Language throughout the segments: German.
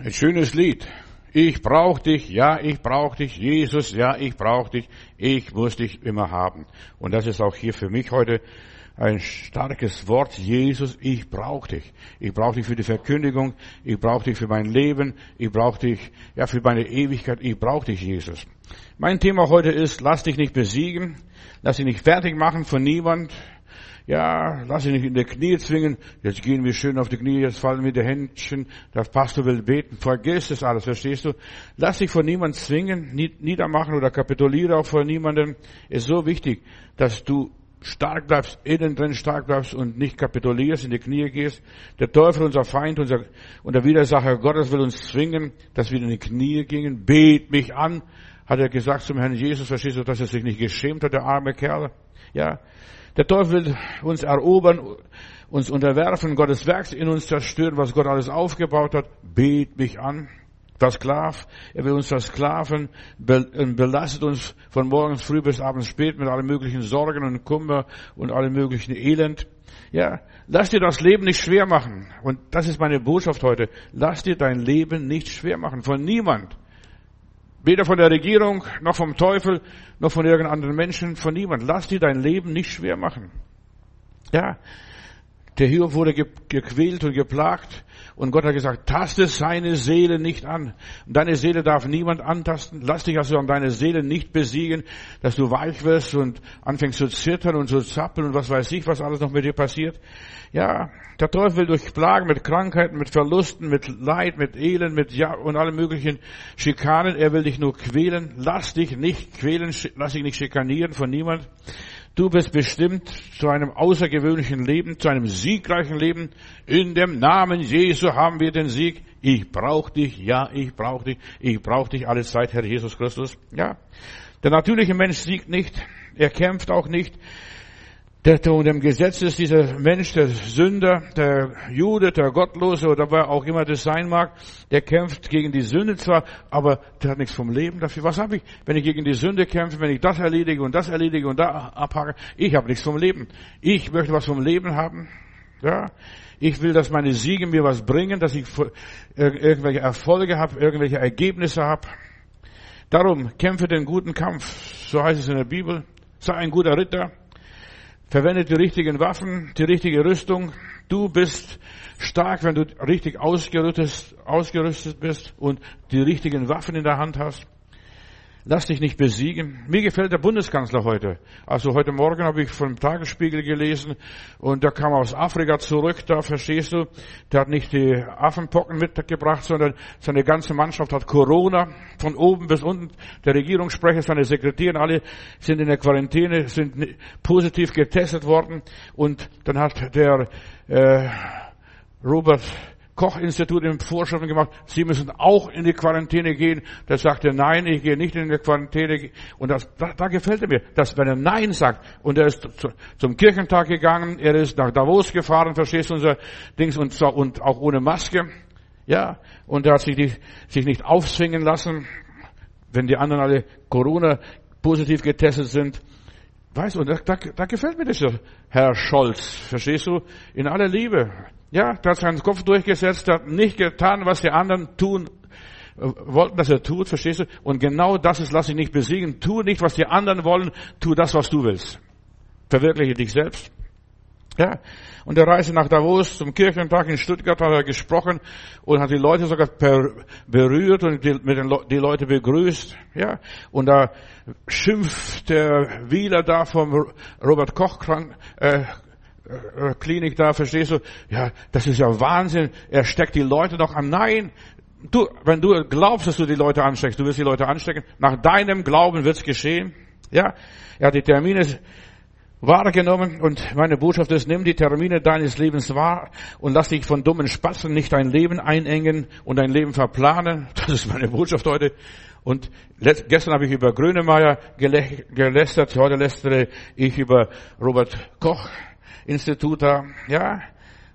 Ein schönes Lied. Ich brauch dich, ja, ich brauch dich, Jesus, ja, ich brauch dich, ich muss dich immer haben. Und das ist auch hier für mich heute ein starkes Wort. Jesus, ich brauch dich. Ich brauch dich für die Verkündigung, ich brauch dich für mein Leben, ich brauch dich, ja, für meine Ewigkeit, ich brauch dich, Jesus. Mein Thema heute ist, lass dich nicht besiegen, lass dich nicht fertig machen von niemand, ja, lass dich nicht in die Knie zwingen. Jetzt gehen wir schön auf die Knie, jetzt fallen wir die Händchen. Der Pastor will beten. Vergiss das alles, verstehst du? Lass dich von niemand zwingen, niedermachen oder kapituliere auch vor niemandem. Ist so wichtig, dass du stark bleibst, innen drin stark bleibst und nicht kapitulierst, in die Knie gehst. Der Teufel, unser Feind, unser, und der Widersacher Gottes will uns zwingen, dass wir in die Knie gingen. Bet mich an, hat er gesagt zum Herrn Jesus, verstehst du, dass er sich nicht geschämt hat, der arme Kerl. Ja, der Teufel will uns erobern, uns unterwerfen, Gottes Werk in uns zerstören, was Gott alles aufgebaut hat. Bet mich an. Versklav, er will uns versklaven, belastet uns von morgens früh bis abends spät mit allen möglichen Sorgen und Kummer und allem möglichen Elend. Ja, lass dir das Leben nicht schwer machen. Und das ist meine Botschaft heute. Lass dir dein Leben nicht schwer machen. Von niemand. Weder von der Regierung, noch vom Teufel, noch von irgendeinem anderen Menschen, von niemand. Lass dir dein Leben nicht schwer machen. Ja, der Hiob wurde gequält und geplagt und Gott hat gesagt, taste seine Seele nicht an. Deine Seele darf niemand antasten. Lass dich also an deine Seele nicht besiegen, dass du weich wirst und anfängst zu zittern und zu zappeln und was weiß ich, was alles noch mit dir passiert. Ja, der Teufel will durch Plagen, mit Krankheiten, mit Verlusten, mit Leid, mit Elend, mit ja und allen möglichen Schikanen. Er will dich nur quälen. Lass dich nicht quälen, lass dich nicht schikanieren von niemand. Du bist bestimmt zu einem außergewöhnlichen Leben, zu einem siegreichen Leben. In dem Namen Jesu haben wir den Sieg. Ich brauche dich, ja, ich brauche dich, ich brauche dich alle Zeit, Herr Jesus Christus. Ja. Der natürliche Mensch siegt nicht, er kämpft auch nicht, der unter dem Gesetz ist dieser Mensch, der Sünder, der Jude, der Gottlose oder wer auch immer das sein mag, der kämpft gegen die Sünde zwar, aber der hat nichts vom Leben dafür. Was habe ich, wenn ich gegen die Sünde kämpfe, wenn ich das erledige und das erledige und da abhake? Ich habe nichts vom Leben. Ich möchte was vom Leben haben. Ja, ich will, dass meine Siege mir was bringen, dass ich irgendwelche Erfolge habe, irgendwelche Ergebnisse habe. Darum kämpfe den guten Kampf, so heißt es in der Bibel. Sei ein guter Ritter. Verwende die richtigen Waffen, die richtige Rüstung. Du bist stark, wenn du richtig ausgerüstet bist und die richtigen Waffen in der Hand hast. Lass dich nicht besiegen. Mir gefällt der Bundeskanzler heute. Also heute Morgen habe ich vom Tagesspiegel gelesen und der kam aus Afrika zurück, da verstehst du. Der hat nicht die Affenpocken mitgebracht, sondern seine ganze Mannschaft hat Corona von oben bis unten. Der Regierungssprecher, seine Sekretärin, alle sind in der Quarantäne, sind positiv getestet worden und dann hat der äh, Robert Koch-Institut in Vorschriften gemacht, Sie müssen auch in die Quarantäne gehen. Da sagt er, nein, ich gehe nicht in die Quarantäne. Und das, da, da gefällt er mir, dass wenn er Nein sagt, und er ist zu, zum Kirchentag gegangen, er ist nach Davos gefahren, verstehst du unser Dings, und, so, und auch ohne Maske, ja, und er hat sich, die, sich nicht aufzwingen lassen, wenn die anderen alle Corona positiv getestet sind. Weißt du, da, da, da gefällt mir das, Herr Scholz, verstehst du, in aller Liebe. Ja, der hat seinen Kopf durchgesetzt, hat nicht getan, was die anderen tun äh, wollten, dass er tut, verstehst du? Und genau das ist, lass dich nicht besiegen. Tu nicht, was die anderen wollen, tu das, was du willst. Verwirkliche dich selbst. Ja. Und der Reise nach Davos zum Kirchentag in Stuttgart hat er gesprochen und hat die Leute sogar per, berührt und die, mit den, die Leute begrüßt. Ja. Und da schimpft der Wieler da vom Robert Koch krank, äh, äh, Klinik da, verstehst du? Ja, das ist ja Wahnsinn. Er steckt die Leute doch an. Nein, du, wenn du glaubst, dass du die Leute ansteckst, du wirst die Leute anstecken. Nach deinem Glauben wird's geschehen. Ja, er hat die Termine wahrgenommen und meine Botschaft ist, nimm die Termine deines Lebens wahr und lass dich von dummen Spatzen nicht dein Leben einengen und dein Leben verplanen. Das ist meine Botschaft heute. Und gestern habe ich über Grönemeyer gelästert, heute lästere ich über Robert Koch Institut da, ja,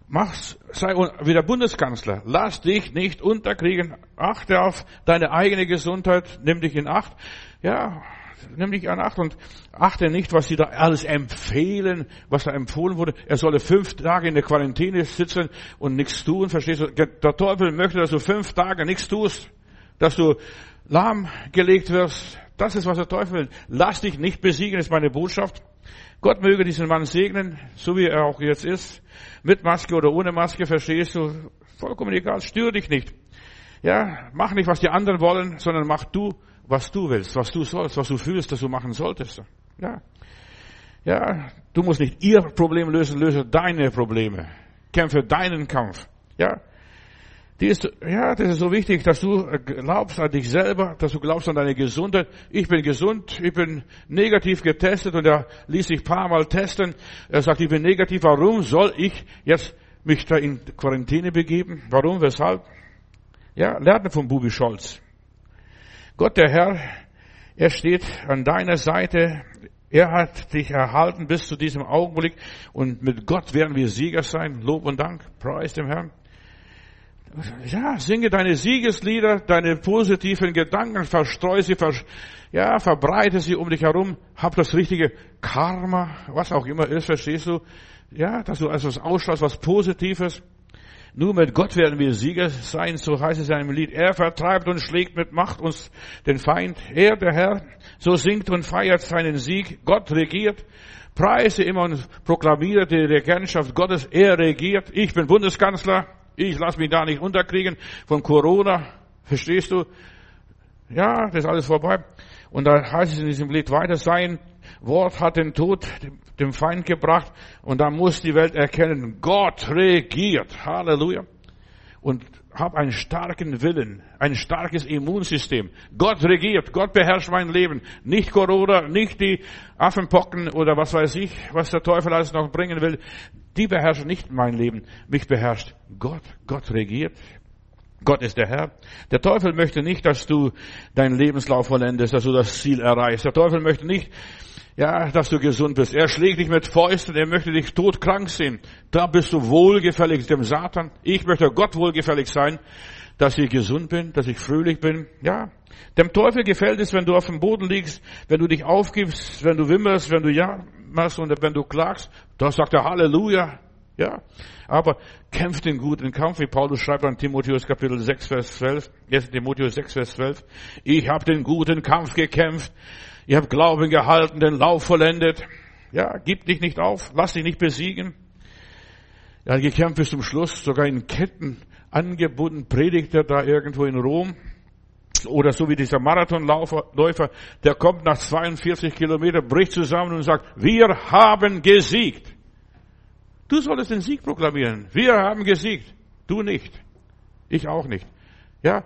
mach's, sei wieder Bundeskanzler. Lass dich nicht unterkriegen. Achte auf deine eigene Gesundheit. Nimm dich in Acht. Ja, nimm dich an Acht und achte nicht, was sie da alles empfehlen, was da empfohlen wurde. Er solle fünf Tage in der Quarantäne sitzen und nichts tun, verstehst du? Der Teufel möchte, dass du fünf Tage nichts tust, dass du lahmgelegt wirst. Das ist, was der Teufel will. Lass dich nicht besiegen, ist meine Botschaft. Gott möge diesen Mann segnen, so wie er auch jetzt ist. Mit Maske oder ohne Maske, verstehst du? Vollkommen egal, stör dich nicht. Ja, mach nicht, was die anderen wollen, sondern mach du, was du willst, was du sollst, was du fühlst, dass du machen solltest. Ja. Ja, du musst nicht ihr Problem lösen, löse deine Probleme. Kämpfe deinen Kampf. Ja. Die ist, ja, das ist so wichtig, dass du glaubst an dich selber, dass du glaubst an deine Gesundheit. Ich bin gesund, ich bin negativ getestet und er ließ sich paar Mal testen. Er sagt, ich bin negativ. Warum soll ich jetzt mich da in Quarantäne begeben? Warum? Weshalb? Ja, lerne von Bubi Scholz. Gott, der Herr, er steht an deiner Seite. Er hat dich erhalten bis zu diesem Augenblick und mit Gott werden wir Sieger sein. Lob und Dank. Preis dem Herrn. Ja, singe deine Siegeslieder, deine positiven Gedanken, verstreu sie, vers ja, verbreite sie um dich herum, hab das richtige Karma, was auch immer ist, verstehst du? Ja, dass du also was ausstrahlst, was Positives. Nur mit Gott werden wir Sieger sein, so heißt es in einem Lied. Er vertreibt und schlägt mit Macht uns den Feind. Er, der Herr, so singt und feiert seinen Sieg. Gott regiert. Preise immer und proklamiere die Regentschaft Gottes. Er regiert. Ich bin Bundeskanzler. Ich lasse mich da nicht unterkriegen von Corona. Verstehst du? Ja, das ist alles vorbei. Und da heißt es in diesem Lied weiter, sein Wort hat den Tod dem Feind gebracht und da muss die Welt erkennen, Gott regiert. Halleluja. Und hab einen starken Willen, ein starkes Immunsystem. Gott regiert, Gott beherrscht mein Leben. Nicht Corona, nicht die Affenpocken oder was weiß ich, was der Teufel alles noch bringen will. Die beherrschen nicht mein Leben. Mich beherrscht Gott. Gott regiert. Gott ist der Herr. Der Teufel möchte nicht, dass du deinen Lebenslauf vollendest, dass du das Ziel erreichst. Der Teufel möchte nicht, ja, dass du gesund bist. Er schlägt dich mit Fäusten, er möchte dich todkrank sehen. Da bist du wohlgefällig dem Satan. Ich möchte Gott wohlgefällig sein, dass ich gesund bin, dass ich fröhlich bin. Ja. Dem Teufel gefällt es, wenn du auf dem Boden liegst, wenn du dich aufgibst, wenn du wimmerst, wenn du ja machst und wenn du klagst. Da sagt er Halleluja. Ja. Aber kämpft den guten Kampf, wie Paulus schreibt an Timotheus Kapitel 6, Vers 12. Jetzt Timotheus 6, Vers 12. Ich habe den guten Kampf gekämpft Ihr habt Glauben gehalten, den Lauf vollendet. Ja, gib dich nicht auf, lass dich nicht besiegen. Er hat gekämpft bis zum Schluss, sogar in Ketten angebunden, predigt er da irgendwo in Rom. Oder so wie dieser Marathonläufer, der kommt nach 42 Kilometern, bricht zusammen und sagt, wir haben gesiegt. Du solltest den Sieg proklamieren. Wir haben gesiegt. Du nicht. Ich auch nicht. Ja,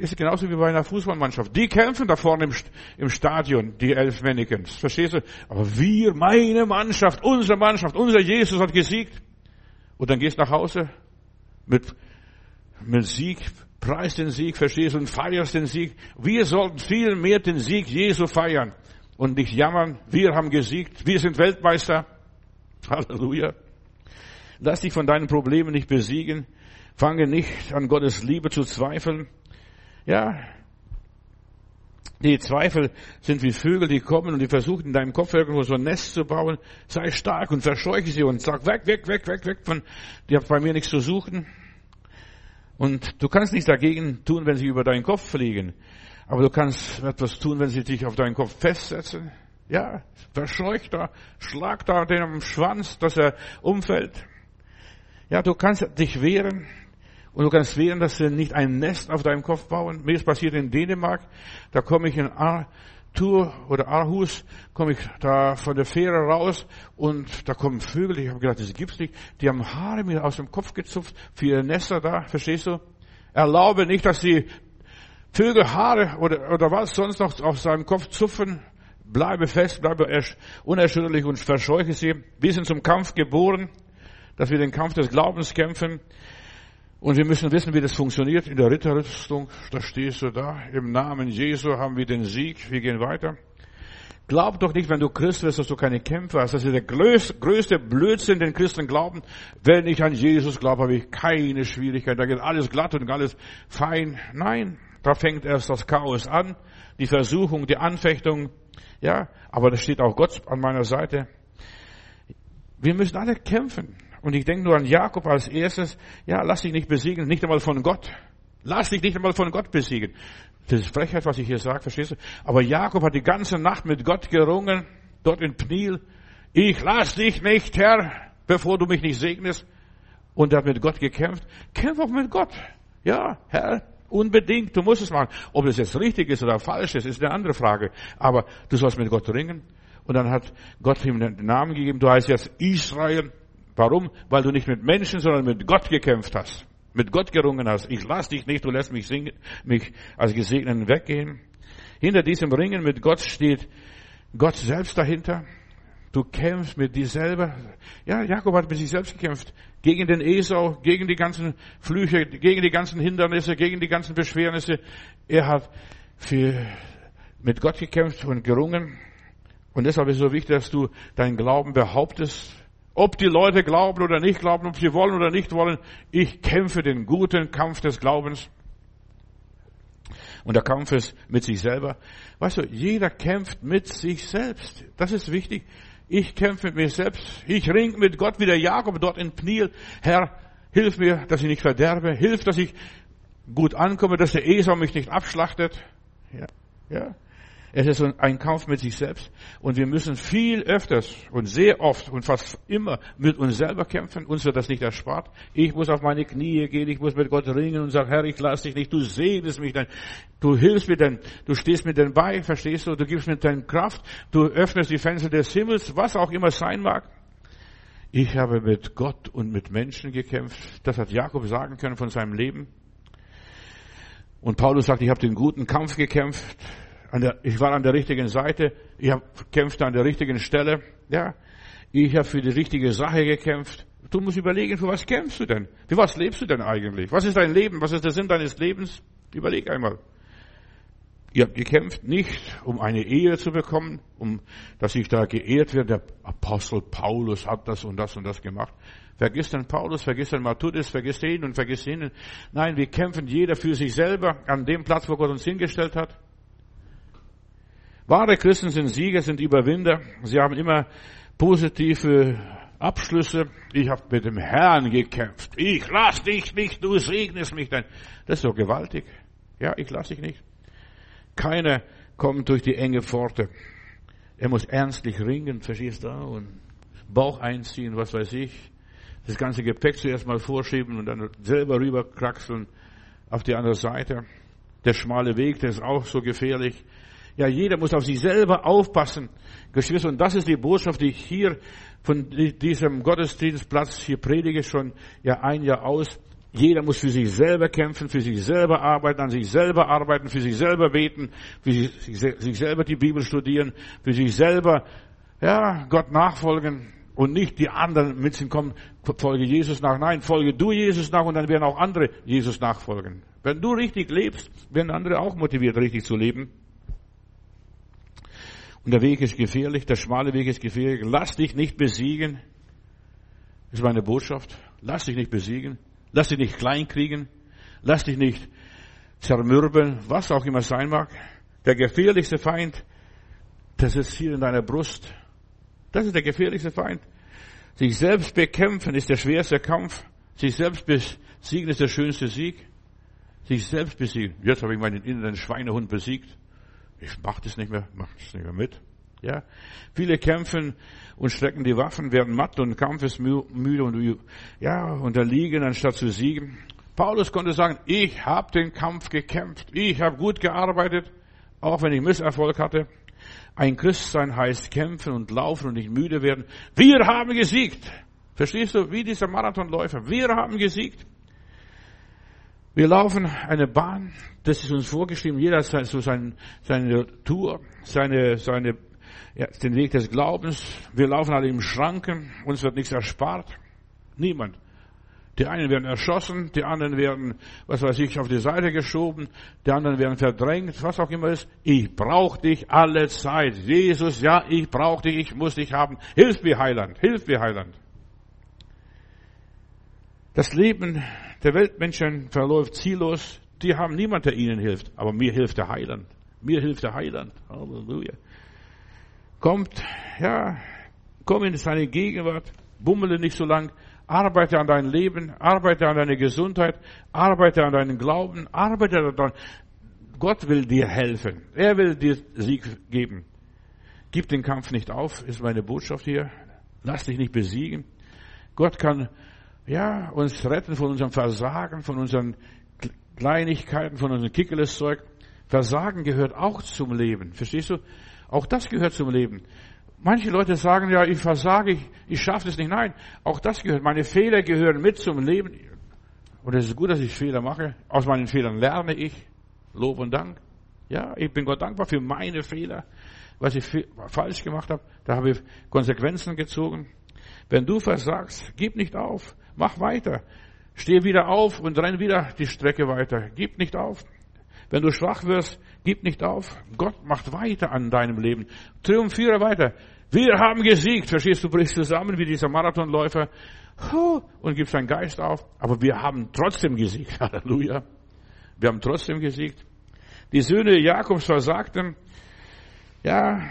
ist genauso wie bei einer Fußballmannschaft. Die kämpfen da vorne im, Stadion, die elf Mannequins. Verstehst du? Aber wir, meine Mannschaft, unsere Mannschaft, unser Jesus hat gesiegt. Und dann gehst nach Hause mit, mit Sieg, preist den Sieg, verstehst du, und feierst den Sieg. Wir sollten viel mehr den Sieg Jesu feiern und nicht jammern. Wir haben gesiegt. Wir sind Weltmeister. Halleluja. Lass dich von deinen Problemen nicht besiegen. Fange nicht an Gottes Liebe zu zweifeln. Ja. Die Zweifel sind wie Vögel, die kommen und die versuchen in deinem Kopf irgendwo so ein Nest zu bauen. Sei stark und verscheuche sie und sag weg, weg, weg, weg, weg von, die hat bei mir nichts zu suchen. Und du kannst nichts dagegen tun, wenn sie über deinen Kopf fliegen. Aber du kannst etwas tun, wenn sie dich auf deinen Kopf festsetzen. Ja, verscheuch da, schlag da den am Schwanz, dass er umfällt. Ja, du kannst dich wehren. Und du kannst wählen, dass sie nicht ein Nest auf deinem Kopf bauen. Mir ist passiert in Dänemark. Da komme ich in Arthur oder Aarhus, komme ich da von der Fähre raus und da kommen Vögel. Ich habe gedacht, das gibt's nicht. Die haben Haare mir aus dem Kopf gezupft für ihre Nester da. Verstehst du? Erlaube nicht, dass die Vögel Haare oder, oder was sonst noch auf seinem Kopf zupfen. Bleibe fest, bleibe unerschütterlich und verscheuche sie. Wir sind zum Kampf geboren, dass wir den Kampf des Glaubens kämpfen. Und wir müssen wissen, wie das funktioniert. In der Ritterrüstung, da stehst du da. Im Namen Jesu haben wir den Sieg. Wir gehen weiter. Glaub doch nicht, wenn du Christ wirst, dass du keine Kämpfe hast. Das ist der größte Blödsinn, den Christen glauben. Wenn ich an Jesus glaube, habe ich keine Schwierigkeit. Da geht alles glatt und alles fein. Nein, da fängt erst das Chaos an. Die Versuchung, die Anfechtung. Ja, aber da steht auch Gott an meiner Seite. Wir müssen alle kämpfen. Und ich denke nur an Jakob als erstes. Ja, lass dich nicht besiegen, nicht einmal von Gott. Lass dich nicht einmal von Gott besiegen. Das ist Frechheit, was ich hier sage, verstehst du? Aber Jakob hat die ganze Nacht mit Gott gerungen, dort in Pnil. Ich lass dich nicht, Herr, bevor du mich nicht segnest. Und er hat mit Gott gekämpft. Kämpf auch mit Gott. Ja, Herr, unbedingt, du musst es machen. Ob das jetzt richtig ist oder falsch ist, ist eine andere Frage. Aber du sollst mit Gott ringen. Und dann hat Gott ihm den Namen gegeben. Du heißt jetzt Israel. Warum? Weil du nicht mit Menschen, sondern mit Gott gekämpft hast. Mit Gott gerungen hast. Ich lass dich nicht, du lässt mich, singen, mich als Gesegneten weggehen. Hinter diesem Ringen mit Gott steht Gott selbst dahinter. Du kämpfst mit dir selber. Ja, Jakob hat mit sich selbst gekämpft. Gegen den Esau, gegen die ganzen Flüche, gegen die ganzen Hindernisse, gegen die ganzen Beschwernisse. Er hat für, mit Gott gekämpft und gerungen. Und deshalb ist es so wichtig, dass du deinen Glauben behauptest. Ob die Leute glauben oder nicht glauben, ob sie wollen oder nicht wollen, ich kämpfe den guten Kampf des Glaubens. Und der Kampf ist mit sich selber. Weißt du, jeder kämpft mit sich selbst. Das ist wichtig. Ich kämpfe mit mir selbst. Ich ring mit Gott wie der Jakob dort in Pniel. Herr, hilf mir, dass ich nicht verderbe. Hilf, dass ich gut ankomme, dass der Esau mich nicht abschlachtet. Ja, ja. Es ist ein Kampf mit sich selbst. Und wir müssen viel öfters und sehr oft und fast immer mit uns selber kämpfen. Uns wird das nicht erspart. Ich muss auf meine Knie gehen, ich muss mit Gott ringen und sagen, Herr, ich lass dich nicht, du segnest mich dann. Du hilfst mir dann, du stehst mir dann bei, verstehst du? Du gibst mir deine Kraft, du öffnest die Fenster des Himmels, was auch immer sein mag. Ich habe mit Gott und mit Menschen gekämpft. Das hat Jakob sagen können von seinem Leben. Und Paulus sagt, ich habe den guten Kampf gekämpft der, ich war an der richtigen Seite, ich habe kämpfte an der richtigen Stelle, ja, ich habe für die richtige Sache gekämpft. Du musst überlegen, für was kämpfst du denn? Für was lebst du denn eigentlich? Was ist dein Leben? Was ist der Sinn deines Lebens? Überleg einmal. Ihr habt gekämpft nicht, um eine Ehe zu bekommen, um, dass ich da geehrt werde. Der Apostel Paulus hat das und das und das gemacht. Vergiss den Paulus, vergiss den Matthäus, vergiss den und vergiss den. Nein, wir kämpfen jeder für sich selber an dem Platz, wo Gott uns hingestellt hat. Wahre Christen sind Sieger, sind Überwinder. Sie haben immer positive Abschlüsse. Ich habe mit dem Herrn gekämpft. Ich lass dich nicht, du segnest mich dann. Das ist doch gewaltig. Ja, ich lass dich nicht. Keiner kommt durch die enge Pforte. Er muss ernstlich ringen, verstehst du? Und Bauch einziehen, was weiß ich. Das ganze Gepäck zuerst mal vorschieben und dann selber rüberkraxeln auf die andere Seite. Der schmale Weg, der ist auch so gefährlich. Ja, jeder muss auf sich selber aufpassen. Geschwister, und das ist die Botschaft, die ich hier von diesem Gottesdienstplatz hier predige, schon ja ein Jahr aus. Jeder muss für sich selber kämpfen, für sich selber arbeiten, an sich selber arbeiten, für sich selber beten, für sich, sich selber die Bibel studieren, für sich selber, ja, Gott nachfolgen und nicht die anderen mit kommen, folge Jesus nach. Nein, folge du Jesus nach und dann werden auch andere Jesus nachfolgen. Wenn du richtig lebst, werden andere auch motiviert, richtig zu leben. Und der Weg ist gefährlich, der schmale Weg ist gefährlich. Lass dich nicht besiegen. Ist meine Botschaft. Lass dich nicht besiegen. Lass dich nicht kleinkriegen. Lass dich nicht zermürben, was auch immer sein mag. Der gefährlichste Feind, das ist hier in deiner Brust. Das ist der gefährlichste Feind. Sich selbst bekämpfen ist der schwerste Kampf. Sich selbst besiegen ist der schönste Sieg. Sich selbst besiegen. Jetzt habe ich meinen inneren Schweinehund besiegt. Ich mach das nicht mehr, mach das nicht mehr mit. Ja, viele kämpfen und strecken die Waffen, werden matt und kampfesmüde und ja unterliegen anstatt zu siegen. Paulus konnte sagen: Ich habe den Kampf gekämpft, ich habe gut gearbeitet, auch wenn ich Misserfolg hatte. Ein Christsein heißt kämpfen und laufen und nicht müde werden. Wir haben gesiegt. Verstehst du, wie dieser Marathonläufer? Wir haben gesiegt. Wir laufen eine Bahn, das ist uns vorgeschrieben, jeder hat so seine, seine Tour, seine, seine, ja, den Weg des Glaubens. Wir laufen alle im Schranken, uns wird nichts erspart. Niemand. Die einen werden erschossen, die anderen werden, was weiß ich, auf die Seite geschoben, die anderen werden verdrängt, was auch immer ist. Ich brauche dich alle Zeit. Jesus, ja, ich brauche dich, ich muss dich haben. Hilf mir, Heiland, hilf mir, Heiland. Das Leben der Weltmenschen verläuft ziellos. Die haben niemand, der ihnen hilft. Aber mir hilft der Heiland. Mir hilft der Heiland. Halleluja. Kommt, ja, komm in seine Gegenwart, bummele nicht so lang, arbeite an deinem Leben, arbeite an deiner Gesundheit, arbeite an deinem Glauben, arbeite daran. Gott will dir helfen. Er will dir Sieg geben. Gib den Kampf nicht auf, ist meine Botschaft hier. Lass dich nicht besiegen. Gott kann, ja, uns retten von unserem Versagen, von unseren Kleinigkeiten, von unserem Kickeleszeug. Versagen gehört auch zum Leben. Verstehst du? Auch das gehört zum Leben. Manche Leute sagen ja, ich versage, ich, ich schaffe es nicht. Nein, auch das gehört. Meine Fehler gehören mit zum Leben. Und es ist gut, dass ich Fehler mache. Aus meinen Fehlern lerne ich. Lob und Dank. Ja, ich bin Gott dankbar für meine Fehler, was ich falsch gemacht habe. Da habe ich Konsequenzen gezogen. Wenn du versagst, gib nicht auf. Mach weiter. Steh wieder auf und renn wieder die Strecke weiter. Gib nicht auf. Wenn du schwach wirst, gib nicht auf. Gott macht weiter an deinem Leben. Triumphiere weiter. Wir haben gesiegt. Verstehst du, brichst zusammen wie dieser Marathonläufer und gibst deinen Geist auf. Aber wir haben trotzdem gesiegt. Halleluja. Wir haben trotzdem gesiegt. Die Söhne Jakobs versagten. Ja,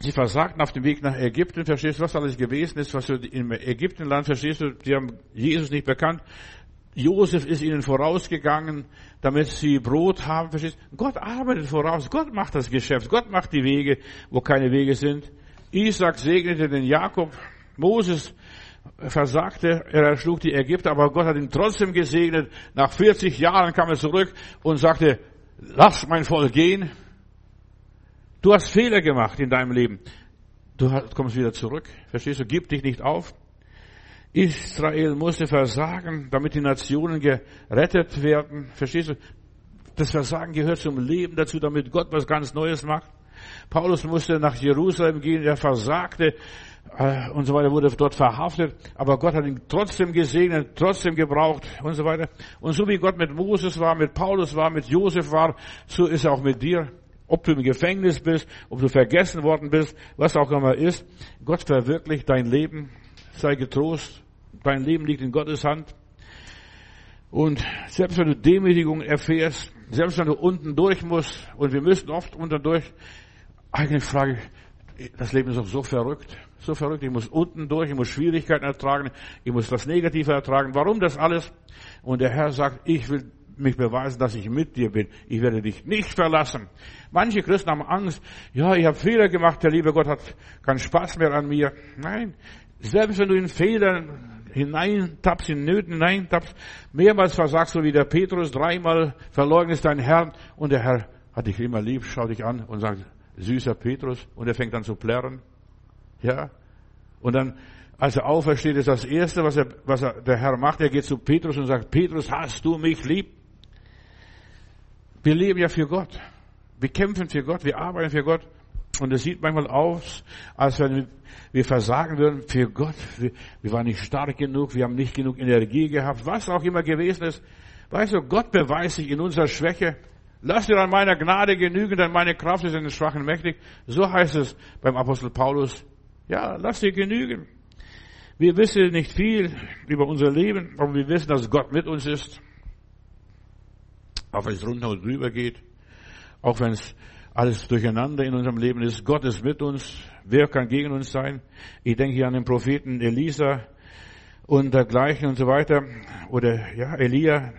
sie versagten auf dem Weg nach Ägypten. Verstehst du, was alles gewesen ist, was du im Ägyptenland verstehst du? Die haben Jesus nicht bekannt. Josef ist ihnen vorausgegangen, damit sie Brot haben. Verstehst? Gott arbeitet voraus. Gott macht das Geschäft. Gott macht die Wege, wo keine Wege sind. Isaac segnete den Jakob. Moses versagte, er erschlug die Ägypter, aber Gott hat ihn trotzdem gesegnet. Nach 40 Jahren kam er zurück und sagte, lass mein Volk gehen. Du hast Fehler gemacht in deinem Leben. Du kommst wieder zurück. Verstehst du? Gib dich nicht auf. Israel musste versagen, damit die Nationen gerettet werden. Verstehst du? Das Versagen gehört zum Leben dazu, damit Gott was ganz Neues macht. Paulus musste nach Jerusalem gehen, er versagte äh, und so weiter, wurde dort verhaftet, aber Gott hat ihn trotzdem gesegnet, trotzdem gebraucht und so weiter. Und so wie Gott mit Moses war, mit Paulus war, mit Josef war, so ist er auch mit dir. Ob du im Gefängnis bist, ob du vergessen worden bist, was auch immer ist, Gott verwirklicht dein Leben sei getrost, dein Leben liegt in Gottes Hand. Und selbst wenn du Demütigung erfährst, selbst wenn du unten durch musst, und wir müssen oft unten durch, eigentlich frage ich, das Leben ist doch so verrückt, so verrückt, ich muss unten durch, ich muss Schwierigkeiten ertragen, ich muss das Negative ertragen. Warum das alles? Und der Herr sagt, ich will mich beweisen, dass ich mit dir bin. Ich werde dich nicht verlassen. Manche Christen haben Angst. Ja, ich habe Fehler gemacht. Der liebe Gott hat keinen Spaß mehr an mir. Nein, selbst wenn du in Fehlern hineintappst, in Nöten hineintappst, mehrmals versagst du wie der Petrus, dreimal verleugnest deinen Herrn und der Herr hat dich immer lieb, schaut dich an und sagt, süßer Petrus und er fängt an zu plärren. Ja. Und dann, als er aufersteht, ist das erste, was er, was er, der Herr macht, er geht zu Petrus und sagt, Petrus, hast du mich lieb? Wir leben ja für Gott. Wir kämpfen für Gott, wir arbeiten für Gott. Und es sieht manchmal aus, als wenn wir versagen würden für Gott. Wir, waren nicht stark genug, wir haben nicht genug Energie gehabt, was auch immer gewesen ist. Weißt du, Gott beweist sich in unserer Schwäche. Lass dir an meiner Gnade genügen, denn meine Kraft ist in den Schwachen mächtig. So heißt es beim Apostel Paulus. Ja, lass dir genügen. Wir wissen nicht viel über unser Leben, aber wir wissen, dass Gott mit uns ist. Auch wenn es runter und drüber geht. Auch wenn es alles durcheinander in unserem Leben ist. Gott ist mit uns. Wer kann gegen uns sein? Ich denke hier an den Propheten Elisa und dergleichen und so weiter. Oder ja, Elia,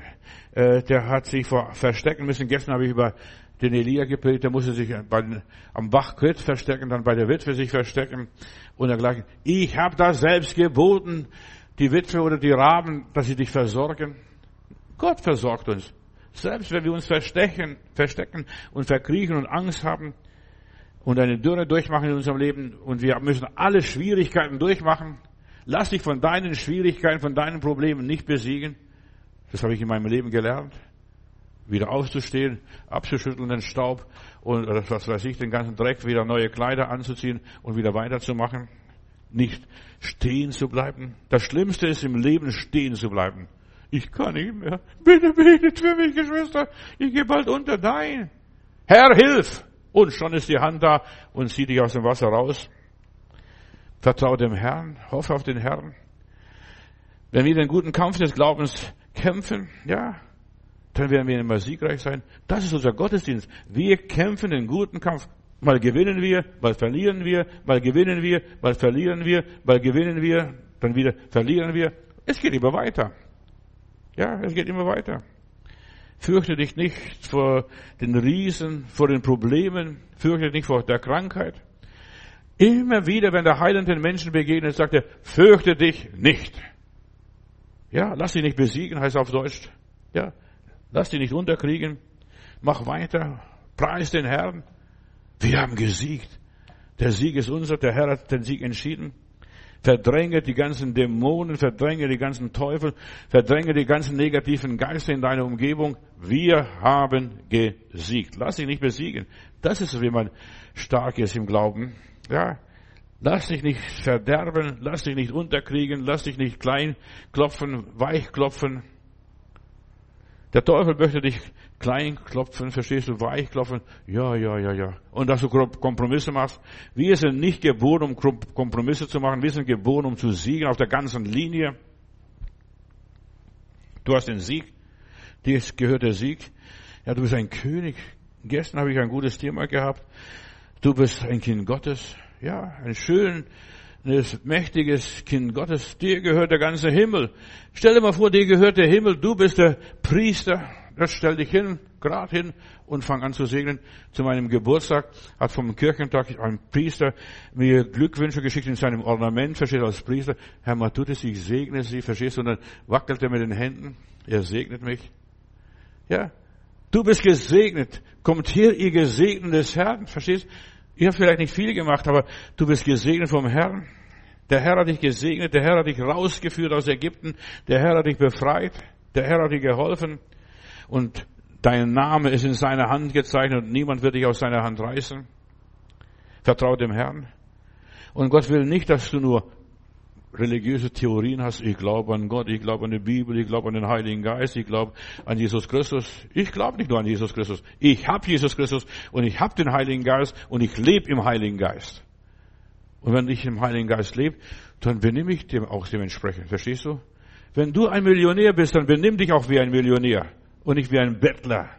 äh, der hat sich vor, verstecken müssen. Gestern habe ich über den Elia gepredigt, der musste sich bei, am Bachkrit verstecken, dann bei der Witwe sich verstecken und dergleichen. Ich habe das selbst geboten, die Witwe oder die Raben, dass sie dich versorgen. Gott versorgt uns. Selbst wenn wir uns verstecken, verstecken und verkriechen und Angst haben und eine Dürre durchmachen in unserem Leben und wir müssen alle Schwierigkeiten durchmachen, lass dich von deinen Schwierigkeiten, von deinen Problemen nicht besiegen. Das habe ich in meinem Leben gelernt. Wieder aufzustehen, abzuschütteln den Staub und was weiß ich, den ganzen Dreck, wieder neue Kleider anzuziehen und wieder weiterzumachen. Nicht stehen zu bleiben. Das Schlimmste ist im Leben stehen zu bleiben. Ich kann nicht mehr. Bitte betet für mich, Geschwister. Ich gehe bald unter. Nein. Herr, hilf! Und schon ist die Hand da und zieht dich aus dem Wasser raus. Vertraue dem Herrn, hoffe auf den Herrn. Wenn wir den guten Kampf des Glaubens kämpfen, ja, dann werden wir immer siegreich sein. Das ist unser Gottesdienst. Wir kämpfen den guten Kampf. Mal gewinnen wir, mal verlieren wir, mal gewinnen wir, mal verlieren wir, mal gewinnen wir, dann wieder verlieren wir. Es geht immer weiter. Ja, es geht immer weiter. Fürchte dich nicht vor den Riesen, vor den Problemen, fürchte dich nicht vor der Krankheit. Immer wieder, wenn der Heiland den Menschen begegnet, sagt er, fürchte dich nicht. Ja, lass dich nicht besiegen, heißt auf Deutsch. Ja, lass dich nicht unterkriegen. Mach weiter. Preis den Herrn. Wir haben gesiegt. Der Sieg ist unser. Der Herr hat den Sieg entschieden. Verdränge die ganzen Dämonen, verdränge die ganzen Teufel, verdränge die ganzen negativen Geister in deiner Umgebung. Wir haben gesiegt. Lass dich nicht besiegen. Das ist, wie man stark ist im Glauben. Ja. Lass dich nicht verderben, lass dich nicht unterkriegen, lass dich nicht klein klopfen, weich klopfen. Der Teufel möchte dich klein klopfen, verstehst du, weich klopfen. Ja, ja, ja, ja. Und dass du Kompromisse machst. Wir sind nicht geboren, um Kompromisse zu machen. Wir sind geboren, um zu siegen auf der ganzen Linie. Du hast den Sieg. Dir gehört der Sieg. Ja, du bist ein König. Gestern habe ich ein gutes Thema gehabt. Du bist ein Kind Gottes. Ja, ein schön, mächtiges Kind Gottes. Dir gehört der ganze Himmel. Stell dir mal vor, dir gehört der Himmel. Du bist der Priester. Jetzt stell dich hin, grad hin und fang an zu segnen. Zu meinem Geburtstag hat vom Kirchentag ein Priester mir Glückwünsche geschickt in seinem Ornament, versteht als Priester. Herr Matutis, ich segne Sie, verstehst du? Und dann wackelt er mit den Händen. Er segnet mich. Ja. Du bist gesegnet. Kommt hier, ihr Gesegneten des Herrn, verstehst? Ihr habt vielleicht nicht viel gemacht, aber du bist gesegnet vom Herrn. Der Herr hat dich gesegnet, der Herr hat dich rausgeführt aus Ägypten, der Herr hat dich befreit, der Herr hat dir geholfen und dein Name ist in seiner Hand gezeichnet und niemand wird dich aus seiner Hand reißen. Vertrau dem Herrn. Und Gott will nicht, dass du nur religiöse Theorien hast. Ich glaube an Gott, ich glaube an die Bibel, ich glaube an den Heiligen Geist, ich glaube an Jesus Christus. Ich glaube nicht nur an Jesus Christus. Ich habe Jesus Christus und ich habe den Heiligen Geist und ich lebe im Heiligen Geist. Und wenn ich im Heiligen Geist lebe, dann benimm ich dem auch dementsprechend. Verstehst du? Wenn du ein Millionär bist, dann benimm dich auch wie ein Millionär und nicht wie ein Bettler.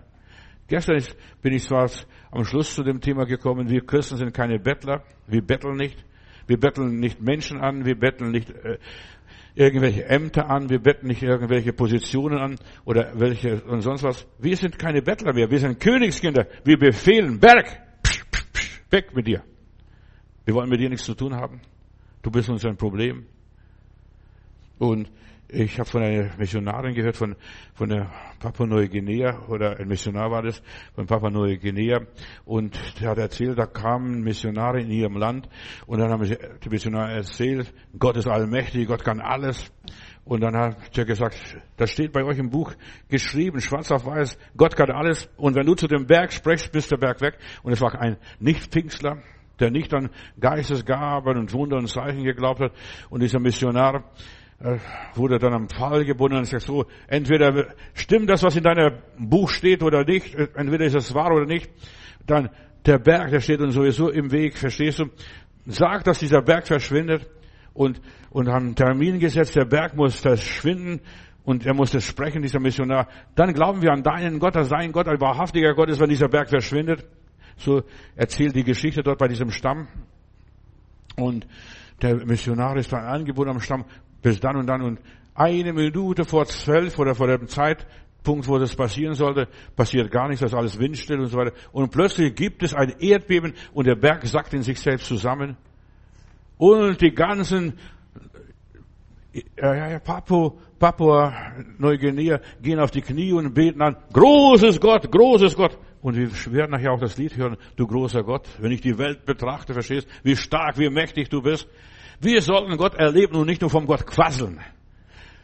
Gestern bin ich zwar am Schluss zu dem Thema gekommen, wir Christen sind keine Bettler, wir betteln nicht. Wir betteln nicht Menschen an, wir betteln nicht äh, irgendwelche Ämter an, wir betteln nicht irgendwelche Positionen an oder welche und sonst was. Wir sind keine Bettler mehr, wir sind Königskinder. Wir befehlen, Berg, psch, psch, psch, weg mit dir. Wir wollen mit dir nichts zu tun haben. Du bist uns ein Problem. Und ich habe von einer Missionarin gehört, von, von der Papua Neuguinea, oder ein Missionar war das, von Papua Neuguinea, und der hat erzählt, da kamen Missionare in ihrem Land, und dann haben die Missionare erzählt, Gott ist allmächtig, Gott kann alles. Und dann hat er gesagt, das steht bei euch im Buch geschrieben, schwarz auf weiß, Gott kann alles, und wenn du zu dem Berg sprichst, bist der Berg weg. Und es war ein Nicht-Pfingstler, der nicht an Geistesgaben und Wunder und Zeichen geglaubt hat. Und dieser Missionar, wurde dann am Pfahl gebunden und sagt so, entweder stimmt das, was in deinem Buch steht oder nicht, äh, entweder ist es wahr oder nicht, dann der Berg, der steht uns sowieso im Weg, verstehst du? Sag, dass dieser Berg verschwindet und, und haben einen Termin gesetzt, der Berg muss verschwinden und er muss das sprechen, dieser Missionar. Dann glauben wir an deinen Gott, dass dein Gott ein wahrhaftiger Gott ist, wenn dieser Berg verschwindet. So erzählt die Geschichte dort bei diesem Stamm. Und der Missionar ist dann angebunden am Stamm bis dann und dann und eine Minute vor zwölf oder vor dem Zeitpunkt, wo das passieren sollte, passiert gar nichts, das ist alles windstill und so weiter. Und plötzlich gibt es ein Erdbeben und der Berg sackt in sich selbst zusammen. Und die ganzen äh, Papua, Papua Neuguinea gehen auf die Knie und beten an, großes Gott, großes Gott. Und wir werden nachher auch das Lied hören, du großer Gott, wenn ich die Welt betrachte, verstehst, wie stark, wie mächtig du bist. Wir sollten Gott erleben und nicht nur vom Gott quasseln.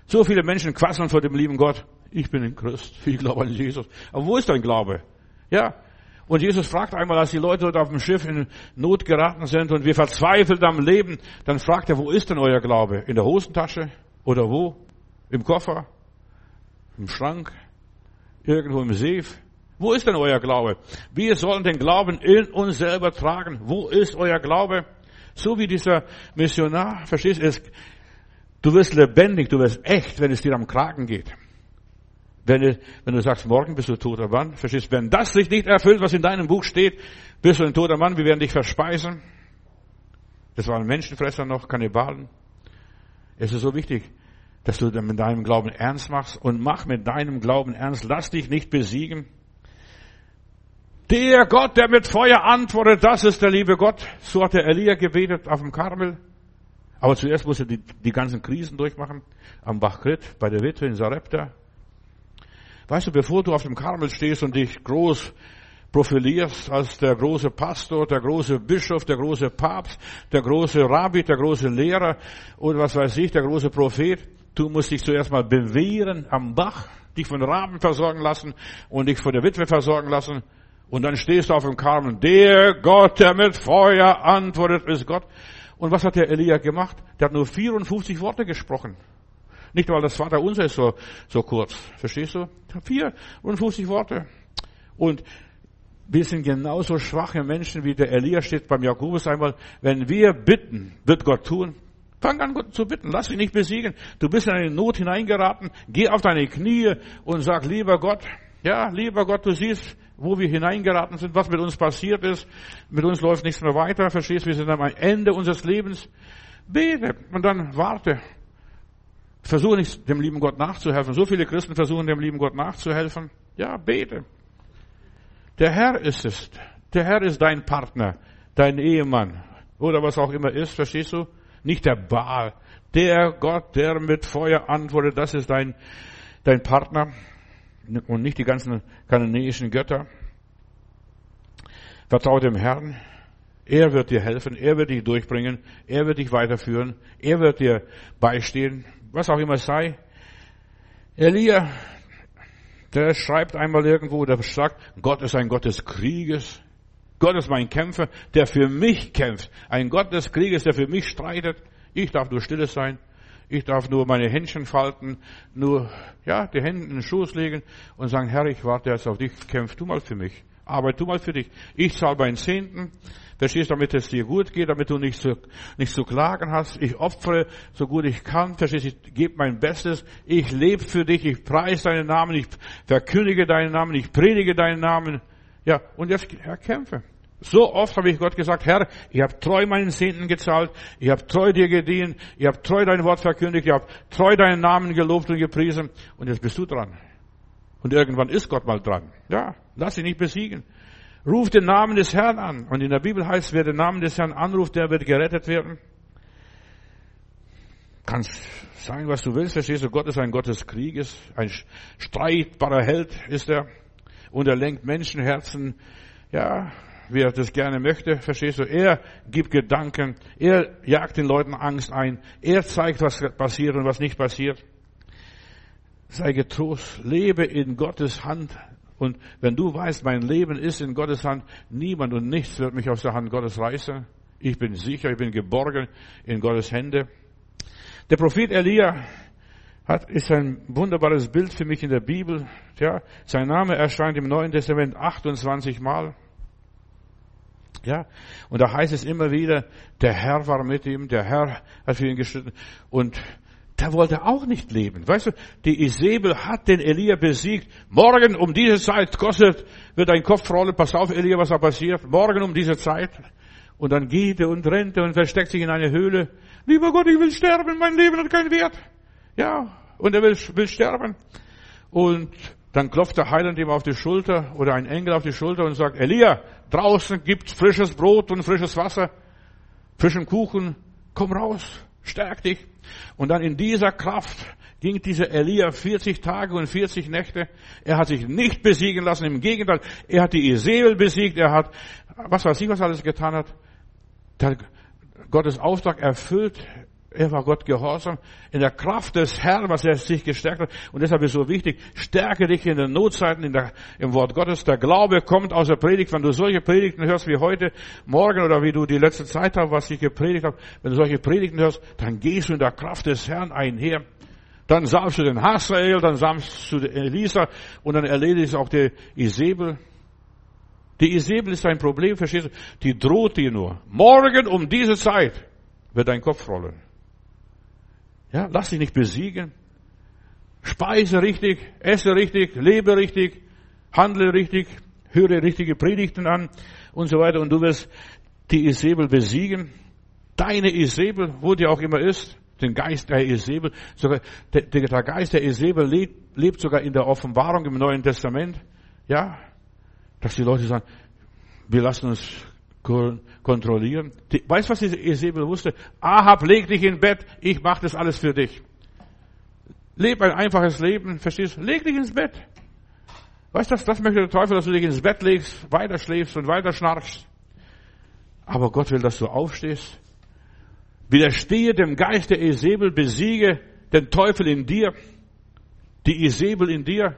So viele Menschen quasseln vor dem lieben Gott. Ich bin ein Christ, ich glaube an Jesus. Aber wo ist dein Glaube? Ja. Und Jesus fragt einmal, als die Leute dort auf dem Schiff in Not geraten sind und wir verzweifelt am Leben, dann fragt er, wo ist denn euer Glaube? In der Hosentasche? Oder wo? Im Koffer? Im Schrank? Irgendwo im Safe? Wo ist denn euer Glaube? Wir sollen den Glauben in uns selber tragen. Wo ist euer Glaube? So wie dieser Missionar, verstehst du, du wirst lebendig, du wirst echt, wenn es dir am Kragen geht. Wenn du, wenn du sagst, morgen bist du toter Mann, verstehst du, wenn das sich nicht erfüllt, was in deinem Buch steht, bist du ein toter Mann, wir werden dich verspeisen. Das waren Menschenfresser noch, Kannibalen. Es ist so wichtig, dass du mit deinem Glauben ernst machst und mach mit deinem Glauben ernst. Lass dich nicht besiegen. Der Gott, der mit Feuer antwortet, das ist der liebe Gott. So hat der Elia gebetet auf dem Karmel. Aber zuerst musste die, die ganzen Krisen durchmachen. Am Bachkrit, bei der Witwe in Sarepta. Weißt du, bevor du auf dem Karmel stehst und dich groß profilierst als der große Pastor, der große Bischof, der große Papst, der große Rabbi, der große Lehrer und was weiß ich, der große Prophet, du musst dich zuerst mal bewähren am Bach, dich von Raben versorgen lassen und dich von der Witwe versorgen lassen. Und dann stehst du auf dem Karmel. Der Gott, der mit Feuer antwortet, ist Gott. Und was hat der Elia gemacht? Der hat nur 54 Worte gesprochen. Nicht, weil das Vater unser ist so, so kurz. Verstehst du? 54 Worte. Und wir sind genauso schwache Menschen, wie der Elia steht beim Jakobus einmal. Wenn wir bitten, wird Gott tun. Fang an, Gott zu bitten. Lass dich nicht besiegen. Du bist in eine Not hineingeraten. Geh auf deine Knie und sag, lieber Gott, ja, lieber Gott, du siehst, wo wir hineingeraten sind, was mit uns passiert ist. Mit uns läuft nichts mehr weiter. Verstehst, wir sind am Ende unseres Lebens. Bete und dann warte. Versuche nicht dem lieben Gott nachzuhelfen. So viele Christen versuchen dem lieben Gott nachzuhelfen. Ja, bete. Der Herr ist es. Der Herr ist dein Partner, dein Ehemann oder was auch immer ist, verstehst du? Nicht der Baal. Der Gott, der mit Feuer antwortet, das ist dein, dein Partner und nicht die ganzen kananäischen Götter. Vertraue dem Herrn. Er wird dir helfen. Er wird dich durchbringen. Er wird dich weiterführen. Er wird dir beistehen. Was auch immer sei. Elia, der schreibt einmal irgendwo, der sagt, Gott ist ein Gott des Krieges. Gott ist mein Kämpfer, der für mich kämpft. Ein Gott des Krieges, der für mich streitet. Ich darf nur stille sein. Ich darf nur meine Händchen falten, nur, ja, die Hände in den Schoß legen und sagen, Herr, ich warte jetzt auf dich, kämpf du mal für mich. Arbeit du mal für dich. Ich zahle meinen Zehnten. Verstehst, damit es dir gut geht, damit du nicht zu, nicht zu klagen hast. Ich opfere so gut ich kann. Verstehst, ich gebe mein Bestes. Ich lebe für dich. Ich preise deinen Namen. Ich verkündige deinen Namen. Ich predige deinen Namen. Ja, und jetzt, Herr, kämpfe. So oft habe ich Gott gesagt, Herr, ich habe treu meinen Zehnten gezahlt, ich habe treu dir gedient, ich habe treu dein Wort verkündigt, ich habe treu deinen Namen gelobt und gepriesen und jetzt bist du dran. Und irgendwann ist Gott mal dran. Ja, lass dich nicht besiegen. Ruf den Namen des Herrn an. Und in der Bibel heißt, wer den Namen des Herrn anruft, der wird gerettet werden. Kannst sagen, was du willst, verstehst du? Gott ist ein Gott des Krieges, ein streitbarer Held ist er. Und er lenkt Menschenherzen, ja, wie er das gerne möchte, verstehst du? Er gibt Gedanken, er jagt den Leuten Angst ein, er zeigt, was passiert und was nicht passiert. Sei getrost, lebe in Gottes Hand. Und wenn du weißt, mein Leben ist in Gottes Hand, niemand und nichts wird mich aus der Hand Gottes reißen. Ich bin sicher, ich bin geborgen in Gottes Hände. Der Prophet Elia hat, ist ein wunderbares Bild für mich in der Bibel. Ja, sein Name erscheint im Neuen Testament 28 Mal. Ja, und da heißt es immer wieder, der Herr war mit ihm, der Herr hat für ihn geschritten. Und der wollte auch nicht leben. Weißt du, die Isabel hat den Elia besiegt. Morgen um diese Zeit kostet, wird ein Kopf rollen. Pass auf, Elia, was da passiert. Morgen um diese Zeit. Und dann geht er und rennt und versteckt sich in eine Höhle. Lieber Gott, ich will sterben. Mein Leben hat keinen Wert. Ja, und er will, will sterben. Und dann klopft der Heiland ihm auf die Schulter oder ein Engel auf die Schulter und sagt, Elia, draußen gibt's frisches Brot und frisches Wasser, frischen Kuchen, komm raus, stärk dich. Und dann in dieser Kraft ging dieser Elia 40 Tage und 40 Nächte. Er hat sich nicht besiegen lassen, im Gegenteil, er hat die Isabel besiegt, er hat, was weiß ich, was alles getan hat. Der hat Gottes Auftrag erfüllt, er war Gott gehorsam. In der Kraft des Herrn, was er sich gestärkt hat. Und deshalb ist so wichtig, stärke dich in den Notzeiten, in der, im Wort Gottes. Der Glaube kommt aus der Predigt. Wenn du solche Predigten hörst wie heute, morgen oder wie du die letzte Zeit hast, was ich gepredigt habe, wenn du solche Predigten hörst, dann gehst du in der Kraft des Herrn einher. Dann salbst du den Hasrael, dann salbst du Elisa und dann erledigst du auch die Isabel. Die Isabel ist ein Problem, verstehst du? Die droht dir nur. Morgen um diese Zeit wird dein Kopf rollen. Ja, lass dich nicht besiegen. Speise richtig, esse richtig, lebe richtig, handle richtig, höre richtige Predigten an und so weiter und du wirst die Isabel besiegen. Deine Isabel, wo die auch immer ist, den Geist der Isabel, sogar der, der Geist der Isabel lebt, lebt sogar in der Offenbarung im Neuen Testament. Ja, dass die Leute sagen, wir lassen uns kontrollieren. Die, weißt du, was Isabel wusste? Ahab, leg dich in Bett, ich mache das alles für dich. Leb ein einfaches Leben, verstehst du? Leg dich ins Bett. Weißt du, das, das möchte der Teufel, dass du dich ins Bett legst, weiter schläfst und weiter schnarchst. Aber Gott will, dass du aufstehst. Widerstehe dem Geist der Isabel, besiege den Teufel in dir, die Isabel in dir.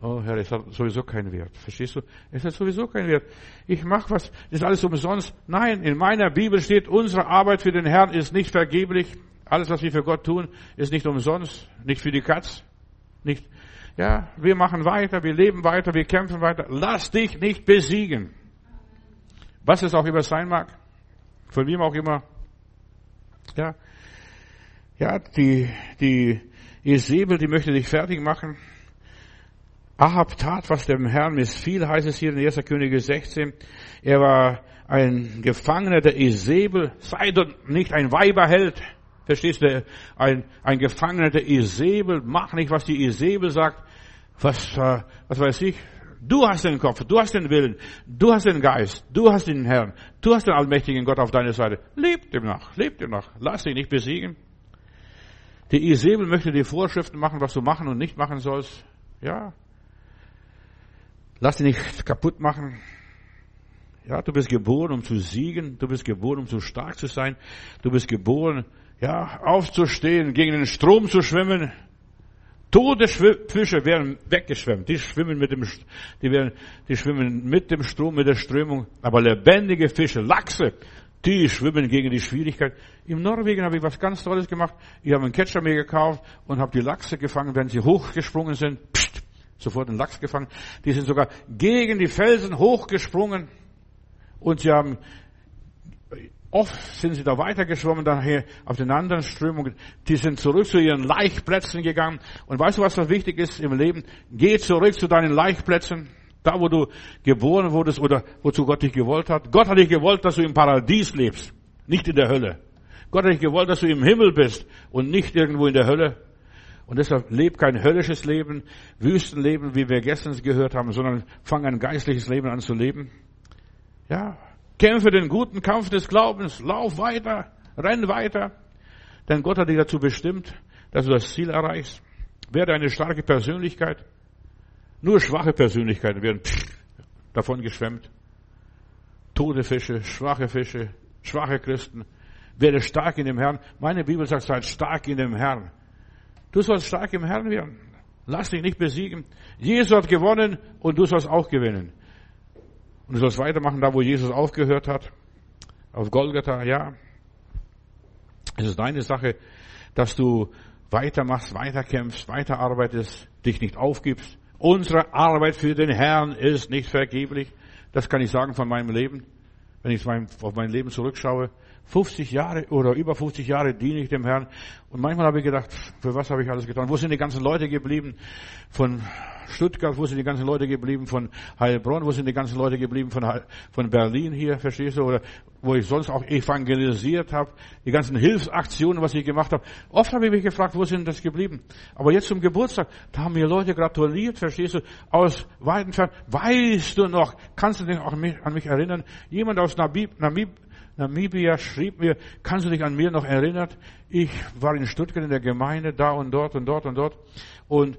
Oh Herr, es hat sowieso keinen Wert. Verstehst du? Es hat sowieso keinen Wert. Ich mache was, ist alles umsonst. Nein, in meiner Bibel steht, unsere Arbeit für den Herrn ist nicht vergeblich. Alles, was wir für Gott tun, ist nicht umsonst, nicht für die Katz. Nicht, ja, wir machen weiter, wir leben weiter, wir kämpfen weiter. Lass dich nicht besiegen. Was es auch immer sein mag. Von wem auch immer. Ja. Ja, die, die Isabel, die möchte dich fertig machen. Ahab tat, was dem Herrn missfiel, heißt es hier in 1. Könige 16. Er war ein Gefangener der Isabel. Sei doch nicht ein Weiberheld. Verstehst du? Ein, ein Gefangener der Isabel. Mach nicht, was die Isabel sagt. Was, äh, was weiß ich? Du hast den Kopf, du hast den Willen, du hast den Geist, du hast den Herrn, du hast den allmächtigen Gott auf deiner Seite. Leb dem nach, leb dem nach. Lass dich nicht besiegen. Die Isabel möchte dir Vorschriften machen, was du machen und nicht machen sollst. Ja, Lass dich nicht kaputt machen. Ja, du bist geboren, um zu siegen. Du bist geboren, um so stark zu sein. Du bist geboren, ja, aufzustehen, gegen den Strom zu schwimmen. Tote Fische werden weggeschwemmt. Die schwimmen mit dem, die werden, die schwimmen mit dem Strom, mit der Strömung. Aber lebendige Fische, Lachse, die schwimmen gegen die Schwierigkeit. Im Norwegen habe ich was ganz Tolles gemacht. Ich habe einen Catcher mir gekauft und habe die Lachse gefangen, wenn sie hochgesprungen sind. Pst, sofort einen Lachs gefangen. Die sind sogar gegen die Felsen hochgesprungen und sie haben Oft sind sie da weitergeschwommen, daher auf den anderen Strömungen. Die sind zurück zu ihren Laichplätzen gegangen. Und weißt du, was da wichtig ist im Leben? Geh zurück zu deinen Laichplätzen. Da, wo du geboren wurdest oder wozu Gott dich gewollt hat. Gott hat dich gewollt, dass du im Paradies lebst, nicht in der Hölle. Gott hat dich gewollt, dass du im Himmel bist und nicht irgendwo in der Hölle. Und deshalb leb kein höllisches Leben, Wüstenleben, wie wir gestern gehört haben, sondern fang ein geistliches Leben an zu leben. Ja, kämpfe den guten Kampf des Glaubens, lauf weiter, renn weiter, denn Gott hat dich dazu bestimmt, dass du das Ziel erreichst. Werde eine starke Persönlichkeit. Nur schwache Persönlichkeiten werden davon geschwemmt. Tote Fische, schwache Fische, schwache Christen. Werde stark in dem Herrn. Meine Bibel sagt, seid stark in dem Herrn. Du sollst stark im Herrn werden. Lass dich nicht besiegen. Jesus hat gewonnen und du sollst auch gewinnen. Und du sollst weitermachen, da wo Jesus aufgehört hat. Auf Golgatha, ja. Es ist deine Sache, dass du weitermachst, weiterkämpfst, weiterarbeitest, dich nicht aufgibst. Unsere Arbeit für den Herrn ist nicht vergeblich. Das kann ich sagen von meinem Leben. Wenn ich auf mein Leben zurückschaue, 50 Jahre oder über 50 Jahre diene ich dem Herrn. Und manchmal habe ich gedacht, für was habe ich alles getan? Wo sind die ganzen Leute geblieben von Stuttgart? Wo sind die ganzen Leute geblieben von Heilbronn? Wo sind die ganzen Leute geblieben von, von Berlin hier? Verstehst du? Oder wo ich sonst auch evangelisiert habe. Die ganzen Hilfsaktionen, was ich gemacht habe. Oft habe ich mich gefragt, wo sind das geblieben? Aber jetzt zum Geburtstag, da haben mir Leute gratuliert, verstehst du? Aus weiten Fern. Weißt du noch, kannst du dich auch an mich erinnern? Jemand aus Namib, Namib Namibia schrieb mir, kannst du dich an mir noch erinnern? Ich war in Stuttgart in der Gemeinde, da und dort und dort und dort. Und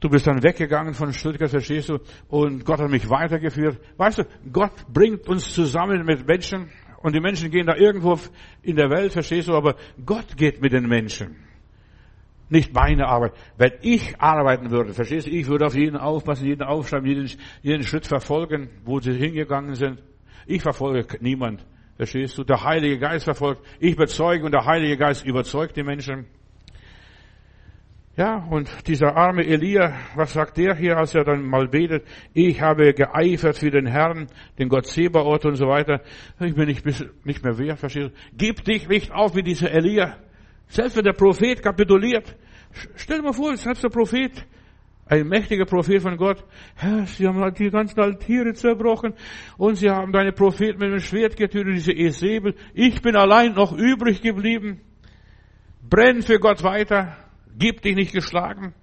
du bist dann weggegangen von Stuttgart, verstehst du? Und Gott hat mich weitergeführt. Weißt du, Gott bringt uns zusammen mit Menschen. Und die Menschen gehen da irgendwo in der Welt, verstehst du? Aber Gott geht mit den Menschen. Nicht meine Arbeit. Wenn ich arbeiten würde, verstehst du, ich würde auf jeden aufpassen, jeden aufschreiben, jeden, jeden Schritt verfolgen, wo sie hingegangen sind. Ich verfolge niemand. Verstehst du? Der Heilige Geist verfolgt. Ich bezeuge und der Heilige Geist überzeugt die Menschen. Ja, und dieser arme Elia, was sagt der hier, als er dann mal betet? Ich habe geeifert für den Herrn, den Gott Zebaoth und so weiter. Ich bin nicht, nicht mehr wert, verstehst du? Gib dich nicht auf wie dieser Elia. Selbst wenn der Prophet kapituliert, Stell dir mal vor, selbst der Prophet, ein mächtiger Prophet von Gott, Herr, sie haben die ganzen Altäre zerbrochen und sie haben deine Propheten mit dem Schwert getötet, diese Esebel. Ich bin allein noch übrig geblieben. Brenn für Gott weiter. Gib dich nicht geschlagen.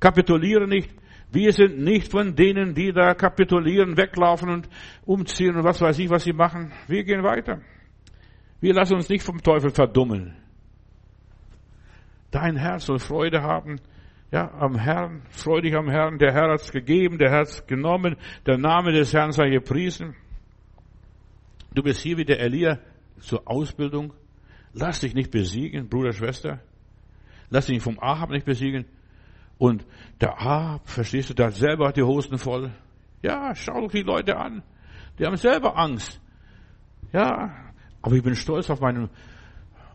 Kapituliere nicht. Wir sind nicht von denen, die da kapitulieren, weglaufen und umziehen und was weiß ich, was sie machen. Wir gehen weiter. Wir lassen uns nicht vom Teufel verdummeln. Dein Herz soll Freude haben. Ja, am Herrn, freudig am Herrn. Der Herr hat's gegeben, der Herr hat's genommen. Der Name des Herrn sei gepriesen. Du bist hier wie der Elia zur Ausbildung. Lass dich nicht besiegen, Bruder, Schwester. Lass dich vom Ahab nicht besiegen. Und der Ahab, verstehst du, der selber hat die Hosen voll. Ja, schau doch die Leute an. Die haben selber Angst. Ja, aber ich bin stolz auf meinen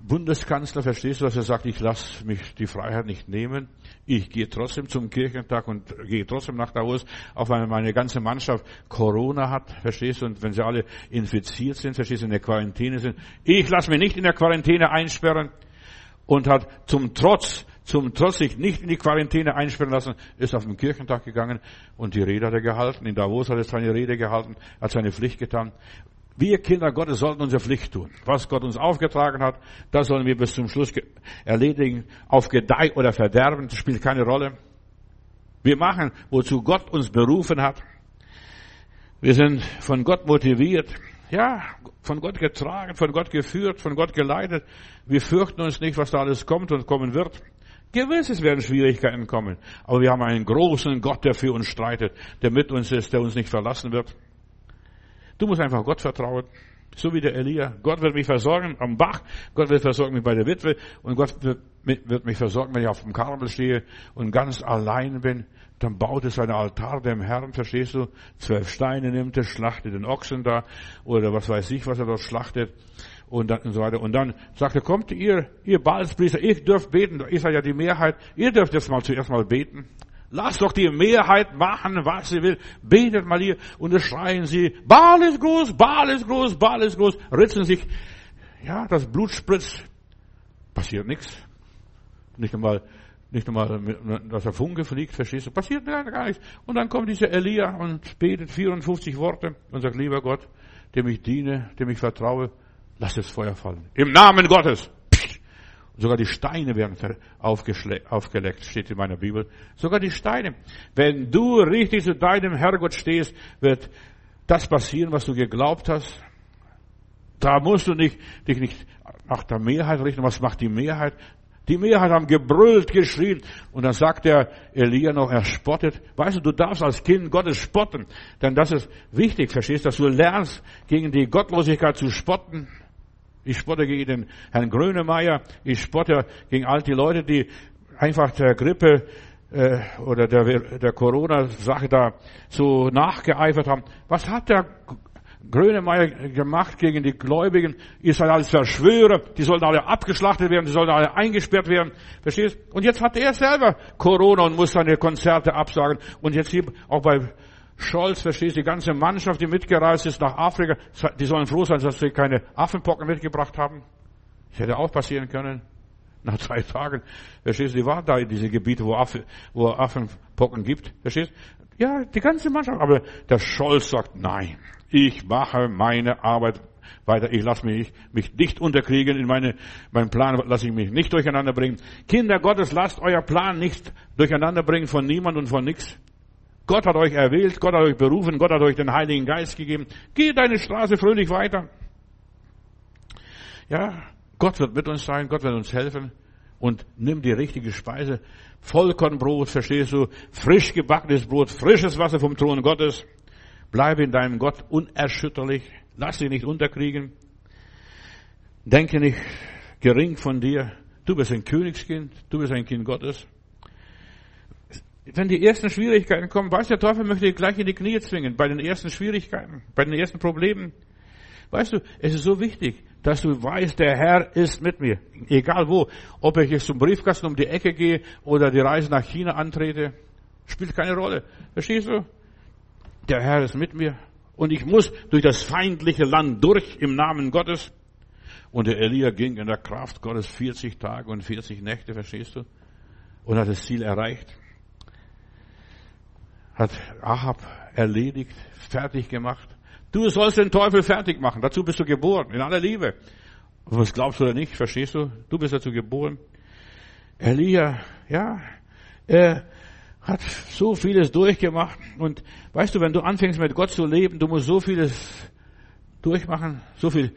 Bundeskanzler, verstehst du, dass er sagt, ich lasse mich die Freiheit nicht nehmen. Ich gehe trotzdem zum Kirchentag und gehe trotzdem nach Davos, auch weil meine ganze Mannschaft Corona hat, verstehst du, und wenn sie alle infiziert sind, verstehst du, in der Quarantäne sind. Ich lasse mich nicht in der Quarantäne einsperren und hat zum Trotz, zum Trotz sich nicht in die Quarantäne einsperren lassen, ist auf den Kirchentag gegangen und die Rede hat er gehalten. In Davos hat er seine Rede gehalten, hat seine Pflicht getan. Wir Kinder Gottes sollten unsere Pflicht tun. Was Gott uns aufgetragen hat, das sollen wir bis zum Schluss erledigen. Auf Gedeih oder Verderben, das spielt keine Rolle. Wir machen, wozu Gott uns berufen hat. Wir sind von Gott motiviert. Ja, von Gott getragen, von Gott geführt, von Gott geleitet. Wir fürchten uns nicht, was da alles kommt und kommen wird. Gewiss, es werden Schwierigkeiten kommen. Aber wir haben einen großen Gott, der für uns streitet, der mit uns ist, der uns nicht verlassen wird. Du musst einfach Gott vertrauen. So wie der Elia. Gott wird mich versorgen am Bach. Gott wird versorgen mich bei der Witwe. Und Gott wird mich versorgen, wenn ich auf dem Karmel stehe und ganz allein bin. Dann baut es einen Altar dem Herrn, verstehst du? Zwölf Steine nimmt er, schlachtet den Ochsen da. Oder was weiß ich, was er dort schlachtet. Und dann und so weiter. Und dann sagt er, kommt ihr, ihr Balspriester, ihr dürft beten. Ihr seid ja die Mehrheit. Ihr dürft jetzt mal zuerst mal beten. Lass doch die Mehrheit machen, was sie will. Betet mal hier und es schreien sie, Baal ist groß, Baal ist groß, Baal ist groß, ritzen sich. Ja, das Blut spritzt. Passiert nichts. Nicht einmal, nicht einmal, dass der Funke fliegt, verstehst du? Passiert gar nichts. Und dann kommt dieser Elia und betet 54 Worte und sagt, lieber Gott, dem ich diene, dem ich vertraue, lass das Feuer fallen. Im Namen Gottes. Sogar die Steine werden aufgeleckt, steht in meiner Bibel. Sogar die Steine. Wenn du richtig zu deinem Herrgott stehst, wird das passieren, was du geglaubt hast. Da musst du nicht, dich nicht nach der Mehrheit richten. Was macht die Mehrheit? Die Mehrheit haben gebrüllt, geschrien. Und dann sagt der Elia noch, er spottet. Weißt du, du darfst als Kind Gottes spotten. Denn das ist wichtig, verstehst du, dass du lernst, gegen die Gottlosigkeit zu spotten. Ich spotte gegen den Herrn Grönemeyer. Ich spotte gegen all die Leute, die einfach der Grippe äh, oder der, der Corona-Sache da so nachgeeifert haben. Was hat der Grönemeyer gemacht gegen die Gläubigen? Ihr seid alles Verschwörer. Die sollen alle abgeschlachtet werden. Die sollen alle eingesperrt werden. Verstehst? Und jetzt hat er selber Corona und muss seine Konzerte absagen. Und jetzt hier auch bei Scholz, verstehst du, die ganze Mannschaft, die mitgereist ist nach Afrika, die sollen froh sein, dass sie keine Affenpocken mitgebracht haben. Das hätte auch passieren können. Nach zwei Tagen, verstehst du, die waren da in diese Gebiete, wo, Affe, wo Affenpocken gibt, verstehst du? Ja, die ganze Mannschaft. Aber der Scholz sagt, nein, ich mache meine Arbeit weiter. Ich lasse mich, mich nicht unterkriegen in meine, meinen Plan, lasse ich mich nicht durcheinander bringen. Kinder Gottes, lasst euer Plan nicht durcheinander bringen von niemand und von nichts. Gott hat euch erwählt, Gott hat euch berufen, Gott hat euch den Heiligen Geist gegeben. Geh deine Straße fröhlich weiter. Ja, Gott wird mit uns sein, Gott wird uns helfen und nimm die richtige Speise. Vollkornbrot, verstehst du? Frisch gebackenes Brot, frisches Wasser vom Thron Gottes. Bleibe in deinem Gott unerschütterlich. Lass dich nicht unterkriegen. Denke nicht gering von dir. Du bist ein Königskind, du bist ein Kind Gottes wenn die ersten Schwierigkeiten kommen, weiß der Teufel möchte dich gleich in die Knie zwingen, bei den ersten Schwierigkeiten, bei den ersten Problemen. Weißt du, es ist so wichtig, dass du weißt, der Herr ist mit mir. Egal wo. Ob ich jetzt zum Briefkasten um die Ecke gehe oder die Reise nach China antrete, spielt keine Rolle. Verstehst du? Der Herr ist mit mir. Und ich muss durch das feindliche Land durch im Namen Gottes. Und der Elia ging in der Kraft Gottes 40 Tage und 40 Nächte, verstehst du? und hat das Ziel erreicht. Hat Ahab erledigt, fertig gemacht. Du sollst den Teufel fertig machen. Dazu bist du geboren, in aller Liebe. Was glaubst du oder nicht, verstehst du? Du bist dazu geboren. Elia, ja, er hat so vieles durchgemacht. Und weißt du, wenn du anfängst mit Gott zu leben, du musst so vieles durchmachen, so viel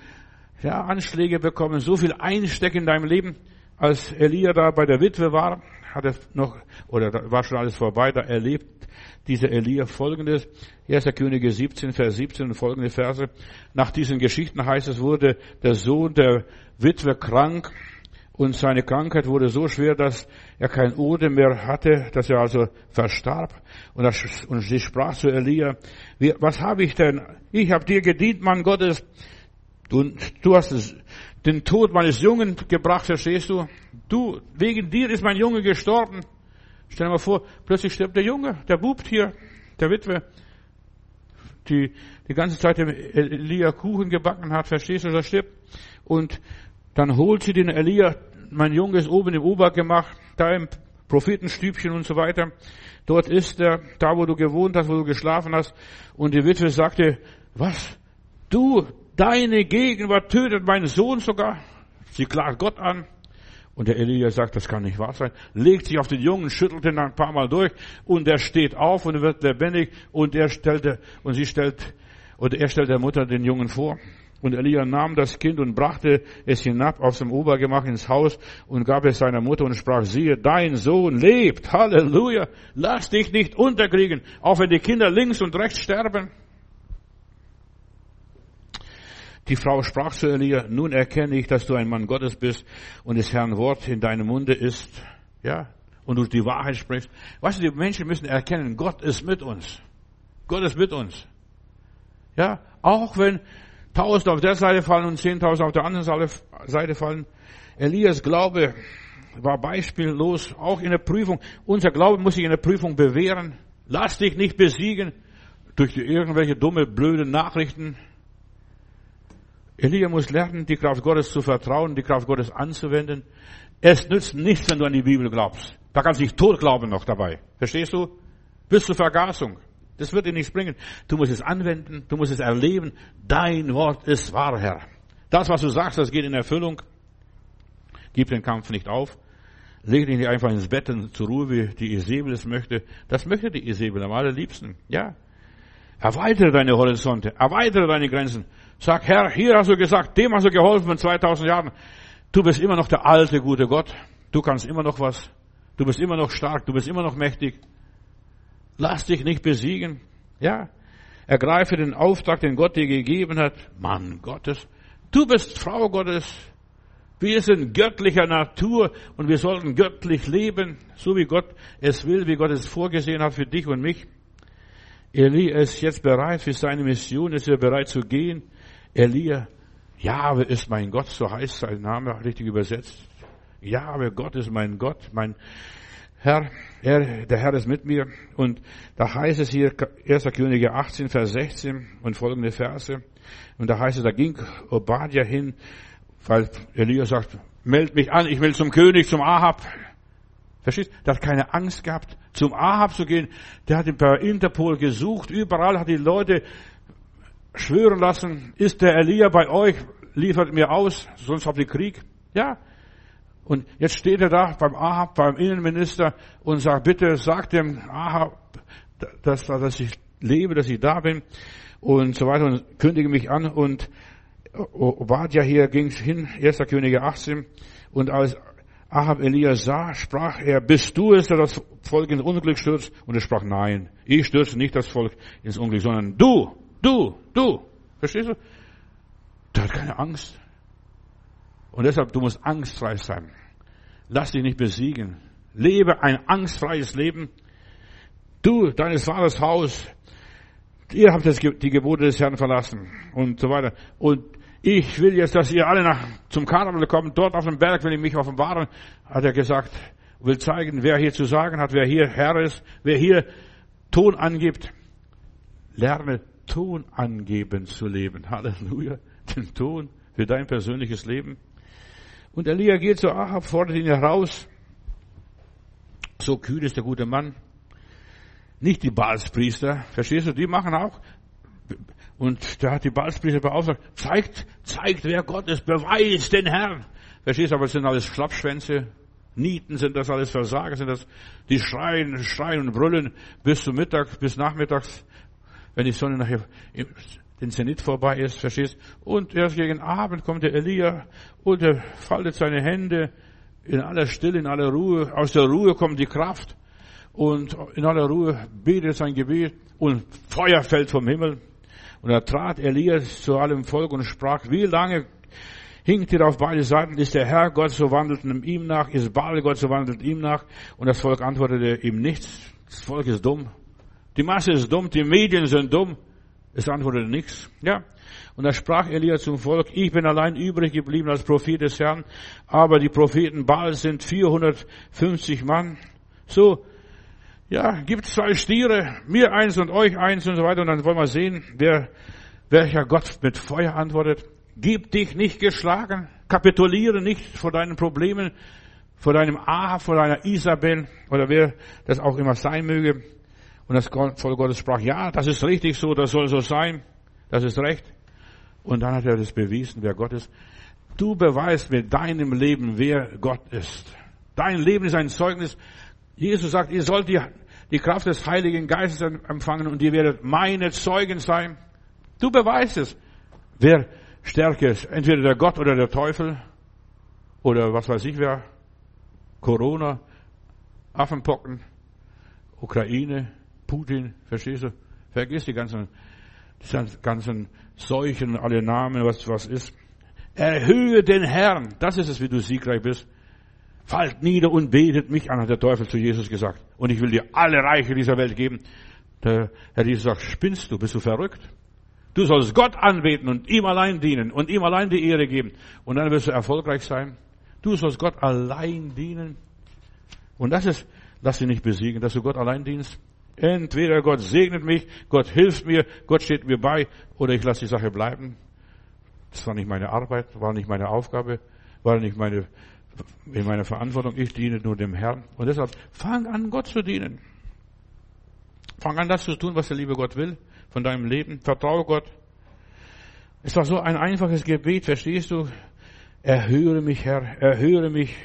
ja, Anschläge bekommen, so viel einstecken in deinem Leben. Als Elia da bei der Witwe war, hat er noch, oder war schon alles vorbei, da erlebt dieser Elia folgendes. 1. Könige 17, Vers 17 und folgende Verse. Nach diesen Geschichten heißt es, wurde der Sohn der Witwe krank und seine Krankheit wurde so schwer, dass er kein Odem mehr hatte, dass er also verstarb. Und, das, und sie sprach zu Elia, was habe ich denn? Ich habe dir gedient, Mann Gottes. Du, du hast den Tod meines Jungen gebracht, verstehst du? Du, wegen dir ist mein Junge gestorben. Stell dir mal vor, plötzlich stirbt der Junge, der Bub hier, der Witwe, die die ganze Zeit dem Elia Kuchen gebacken hat, verstehst du, der stirbt. Und dann holt sie den Elia, mein Junge ist oben im Ober gemacht, da im Prophetenstübchen und so weiter. Dort ist er, da wo du gewohnt hast, wo du geschlafen hast. Und die Witwe sagte, was? Du, deine Gegenwart tötet meinen Sohn sogar. Sie klagt Gott an. Und der Elia sagt, das kann nicht wahr sein. Legt sich auf den Jungen, schüttelt ihn ein paar Mal durch und er steht auf und wird lebendig und er stellte, und sie stellt, und er stellt der Mutter den Jungen vor. Und Elia nahm das Kind und brachte es hinab aus dem Obergemach ins Haus und gab es seiner Mutter und sprach, siehe, dein Sohn lebt. Halleluja. Lass dich nicht unterkriegen, auch wenn die Kinder links und rechts sterben. Die Frau sprach zu Elia, nun erkenne ich, dass du ein Mann Gottes bist und des Herrn Wort in deinem Munde ist. Ja, und du die Wahrheit sprichst. Weißt du, die Menschen müssen erkennen, Gott ist mit uns. Gott ist mit uns. Ja, auch wenn tausend auf der Seite fallen und zehntausend auf der anderen Seite fallen. Elias Glaube war beispiellos, auch in der Prüfung. Unser Glaube muss sich in der Prüfung bewähren. Lass dich nicht besiegen durch irgendwelche dumme, blöde Nachrichten. Elia muss lernen, die Kraft Gottes zu vertrauen, die Kraft Gottes anzuwenden. Es nützt nichts, wenn du an die Bibel glaubst. Da kannst du dich tot glauben noch dabei. Verstehst du? Bis zur Vergasung. Das wird dir nichts bringen. Du musst es anwenden, du musst es erleben. Dein Wort ist wahr, Herr. Das, was du sagst, das geht in Erfüllung. Gib den Kampf nicht auf. Leg dich nicht einfach ins Bett und zur Ruhe, wie die Isabel es möchte. Das möchte die Isabel am allerliebsten. Ja. Erweitere deine Horizonte, erweitere deine Grenzen. Sag, Herr, hier hast du gesagt, dem hast du geholfen in 2000 Jahren. Du bist immer noch der alte, gute Gott. Du kannst immer noch was. Du bist immer noch stark. Du bist immer noch mächtig. Lass dich nicht besiegen. Ja. Ergreife den Auftrag, den Gott dir gegeben hat. Mann Gottes. Du bist Frau Gottes. Wir sind göttlicher Natur und wir sollten göttlich leben, so wie Gott es will, wie Gott es vorgesehen hat für dich und mich. Eli ist jetzt bereit für seine Mission, ist er bereit zu gehen. Elia, Jahwe ist mein Gott, so heißt sein Name richtig übersetzt. Jahwe, Gott ist mein Gott, mein Herr, er, der Herr ist mit mir. Und da heißt es hier, 1. Könige 18, Vers 16 und folgende Verse. Und da heißt es, da ging Obadja hin, weil Elia sagt, meld mich an, ich will zum König, zum Ahab. Verstehst? Der hat keine Angst gehabt, zum Ahab zu gehen. Der hat ihn per Interpol gesucht. Überall hat die Leute schwören lassen, ist der Elia bei euch, liefert mir aus, sonst habt ihr Krieg. Ja. Und jetzt steht er da beim Ahab, beim Innenminister und sagt, bitte sag dem Ahab, dass, dass ich lebe, dass ich da bin und so weiter und kündige mich an und Obadja hier ging hin, 1. Könige 18 und als Ahab Elia sah, sprach er, bist du es, der das Volk ins Unglück stürzt? Und er sprach, nein, ich stürze nicht das Volk ins Unglück, sondern du, Du, du. Verstehst du? Der hat keine Angst. Und deshalb, du musst angstfrei sein. Lass dich nicht besiegen. Lebe ein angstfreies Leben. Du, deines Vaters Haus, ihr habt das, die Gebote des Herrn verlassen und so weiter. Und ich will jetzt, dass ihr alle nach, zum Karneval kommt. Dort auf dem Berg will ich mich offenbaren, hat er gesagt. Will zeigen, wer hier zu sagen hat, wer hier Herr ist, wer hier Ton angibt. Lerne Ton angeben zu leben. Halleluja. Den Ton für dein persönliches Leben. Und Elia geht zu Ahab, fordert ihn heraus So kühl ist der gute Mann. Nicht die Balspriester, verstehst du? Die machen auch. Und da hat die Balspriester beauftragt, zeigt, zeigt, wer Gott ist, beweist den Herrn. Verstehst du? Aber es sind alles Schlappschwänze, Nieten sind das alles Versager, sind das, die schreien, schreien und brüllen bis zum Mittag, bis nachmittags, wenn die Sonne nachher den Zenit vorbei ist, verstehst? Und erst gegen Abend kommt der Elia und er faltet seine Hände in aller Stille, in aller Ruhe. Aus der Ruhe kommt die Kraft und in aller Ruhe betet sein Gebet und Feuer fällt vom Himmel. Und da trat Elias zu allem Volk und sprach, wie lange hinkt ihr auf beide Seiten, ist der Herr Gott, so wandelt ihm nach, ist Baal Gott, so wandelt ihm nach. Und das Volk antwortete ihm nichts. Das Volk ist dumm. Die Masse ist dumm, die Medien sind dumm. Es antwortete nichts. Ja. Und da sprach Elia zum Volk, ich bin allein übrig geblieben als Prophet des Herrn, aber die Propheten Baal sind 450 Mann. So, ja, gibt zwei Stiere, mir eins und euch eins und so weiter. Und dann wollen wir sehen, wer, welcher Gott mit Feuer antwortet. Gib dich nicht geschlagen, kapituliere nicht vor deinen Problemen, vor deinem Ahab, vor deiner Isabel oder wer das auch immer sein möge. Und das Volk Gottes sprach, ja, das ist richtig so, das soll so sein, das ist recht. Und dann hat er das bewiesen, wer Gott ist. Du beweist mit deinem Leben, wer Gott ist. Dein Leben ist ein Zeugnis. Jesus sagt, ihr sollt die, die Kraft des Heiligen Geistes empfangen und ihr werdet meine Zeugen sein. Du beweist es. Wer stärker ist, entweder der Gott oder der Teufel oder was weiß ich wer, Corona, Affenpocken, Ukraine, Putin, verstehst du? Vergiss die ganzen, die ganzen Seuchen, alle Namen, was, was ist. Erhöhe den Herrn. Das ist es, wie du siegreich bist. Fallt nieder und betet mich an, hat der Teufel zu Jesus gesagt. Und ich will dir alle Reiche dieser Welt geben. Der Herr Jesus sagt, spinnst du, bist du verrückt? Du sollst Gott anbeten und ihm allein dienen und ihm allein die Ehre geben. Und dann wirst du erfolgreich sein. Du sollst Gott allein dienen. Und das ist, lass dich nicht besiegen, dass du Gott allein dienst. Entweder Gott segnet mich, Gott hilft mir, Gott steht mir bei, oder ich lasse die Sache bleiben. Das war nicht meine Arbeit, war nicht meine Aufgabe, war nicht meine, in meiner Verantwortung. Ich diene nur dem Herrn. Und deshalb fang an, Gott zu dienen. Fang an, das zu tun, was der liebe Gott will von deinem Leben. Vertraue Gott. Es war so ein einfaches Gebet, verstehst du? Erhöre mich, Herr, erhöre mich,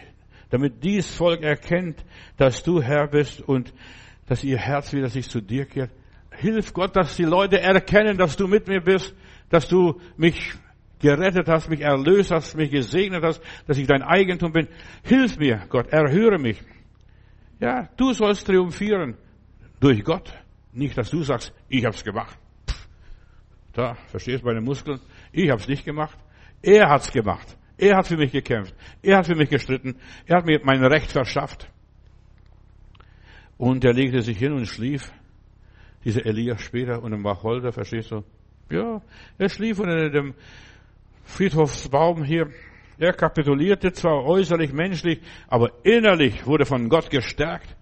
damit dies Volk erkennt, dass du Herr bist und dass ihr Herz wieder sich zu dir kehrt. Hilf Gott, dass die Leute erkennen, dass du mit mir bist, dass du mich gerettet hast, mich erlöst hast, mich gesegnet hast, dass ich dein Eigentum bin. Hilf mir, Gott, erhöre mich. Ja, du sollst triumphieren durch Gott. Nicht, dass du sagst, ich hab's gemacht. Pff, da, verstehst meine Muskeln? Ich hab's nicht gemacht. Er hat's gemacht. Er hat für mich gekämpft. Er hat für mich gestritten. Er hat mir mein Recht verschafft. Und er legte sich hin und schlief. Dieser Elia später und im Wacholder, verstehst du? Ja, er schlief unter dem Friedhofsbaum hier. Er kapitulierte zwar äußerlich menschlich, aber innerlich wurde von Gott gestärkt.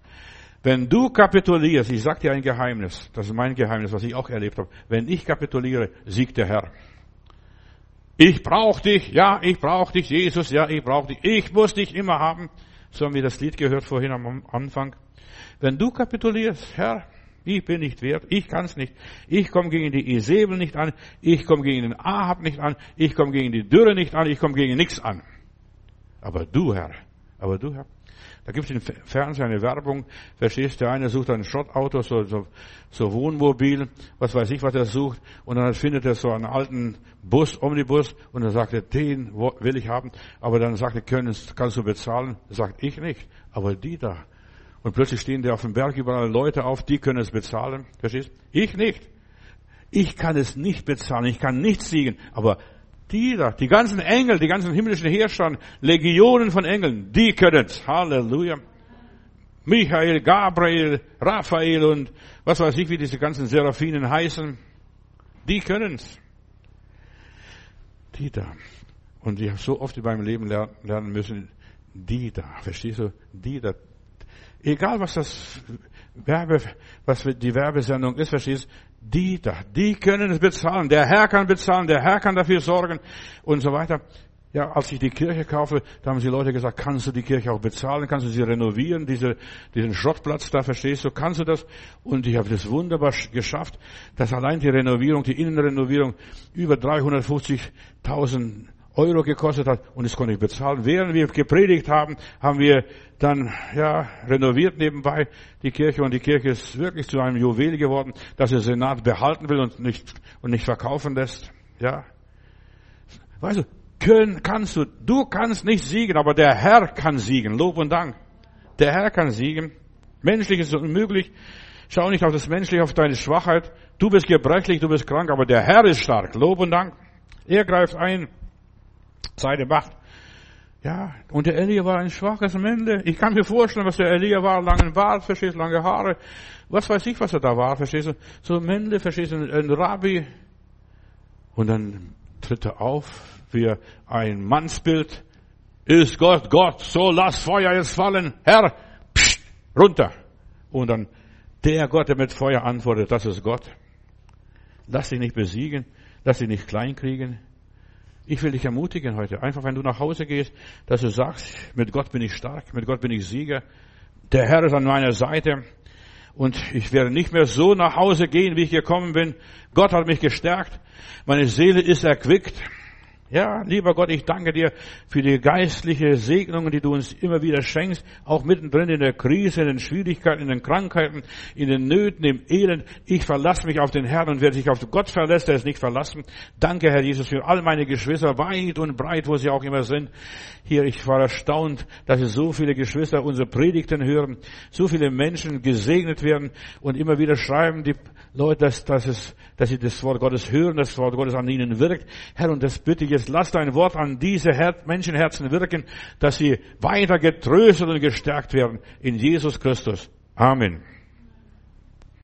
Wenn du kapitulierst, ich sag dir ein Geheimnis, das ist mein Geheimnis, was ich auch erlebt habe. Wenn ich kapituliere, siegt der Herr. Ich brauche dich, ja, ich brauche dich, Jesus, ja, ich brauche dich. Ich muss dich immer haben. So haben wir das Lied gehört vorhin am Anfang. Wenn du kapitulierst, Herr, ich bin nicht wert, ich kann's nicht. Ich komme gegen die Isabel nicht an, ich komme gegen den Ahab nicht an, ich komme gegen die Dürre nicht an, ich komme gegen nichts an. Aber du, Herr, aber du, Herr, da gibt es im Fernsehen eine Werbung, verstehst du, der eine sucht ein Schrottauto, so, so, so Wohnmobil, was weiß ich, was er sucht, und dann findet er so einen alten Bus, Omnibus, und dann sagt er, den will ich haben, aber dann sagt er, können, kannst du bezahlen? Sagt ich nicht, aber die da. Und plötzlich stehen da auf dem Berg überall Leute auf, die können es bezahlen, verstehst? Ich nicht. Ich kann es nicht bezahlen, ich kann nichts siegen, aber die die ganzen Engel, die ganzen himmlischen Herrscher, Legionen von Engeln, die können's. Halleluja. Michael, Gabriel, Raphael und was weiß ich, wie diese ganzen Seraphinen heißen. Die können's. Die da. Und ich habe so oft in meinem Leben lernen müssen, die da, verstehst du? Die da. Egal was das Werbe, was die Werbesendung ist, verstehst die da, die können es bezahlen. Der Herr kann bezahlen, der Herr kann dafür sorgen und so weiter. Ja, als ich die Kirche kaufe, da haben die Leute gesagt, kannst du die Kirche auch bezahlen? Kannst du sie renovieren? Diese, diesen Schrottplatz da, verstehst du? Kannst du das? Und ich habe das wunderbar geschafft, dass allein die Renovierung, die Innenrenovierung über 350.000 Euro gekostet hat und das konnte ich bezahlen. Während wir gepredigt haben, haben wir dann, ja, renoviert nebenbei die Kirche und die Kirche ist wirklich zu einem Juwel geworden, das der Senat behalten will und nicht, und nicht verkaufen lässt. Ja. Weißt du, können, kannst du, du kannst nicht siegen, aber der Herr kann siegen. Lob und Dank. Der Herr kann siegen. Menschlich ist es unmöglich. Schau nicht auf das Menschliche, auf deine Schwachheit. Du bist gebrechlich, du bist krank, aber der Herr ist stark. Lob und Dank. Er greift ein. Seine Macht. Ja, und der Elia war ein schwaches Mende. Ich kann mir vorstellen, was der Elia war. Langen Bart, verstehst lange Haare. Was weiß ich, was er da war, verstehst du. So Mende, verstehst du, ein Rabbi. Und dann tritt er auf, wie ein Mannsbild. Ist Gott Gott, so lass Feuer jetzt fallen. Herr, pst, runter. Und dann der Gott, der mit Feuer antwortet, das ist Gott. Lass dich nicht besiegen, lass dich nicht kleinkriegen. Ich will dich ermutigen heute. Einfach, wenn du nach Hause gehst, dass du sagst, mit Gott bin ich stark, mit Gott bin ich Sieger. Der Herr ist an meiner Seite. Und ich werde nicht mehr so nach Hause gehen, wie ich gekommen bin. Gott hat mich gestärkt. Meine Seele ist erquickt. Ja, lieber Gott, ich danke dir für die geistliche Segnungen, die du uns immer wieder schenkst, auch mittendrin in der Krise, in den Schwierigkeiten, in den Krankheiten, in den Nöten, im Elend. Ich verlasse mich auf den Herrn und wer sich auf Gott verlässt, der ist nicht verlassen. Danke, Herr Jesus, für all meine Geschwister, weit und breit, wo sie auch immer sind. Hier, ich war erstaunt, dass so viele Geschwister unsere Predigten hören, so viele Menschen gesegnet werden und immer wieder schreiben die Leute, dass, dass, es, dass sie das Wort Gottes hören, das Wort Gottes an ihnen wirkt. Herr, und das bitte ich jetzt, lass dein Wort an diese Her Menschenherzen wirken, dass sie weiter getröstet und gestärkt werden in Jesus Christus. Amen.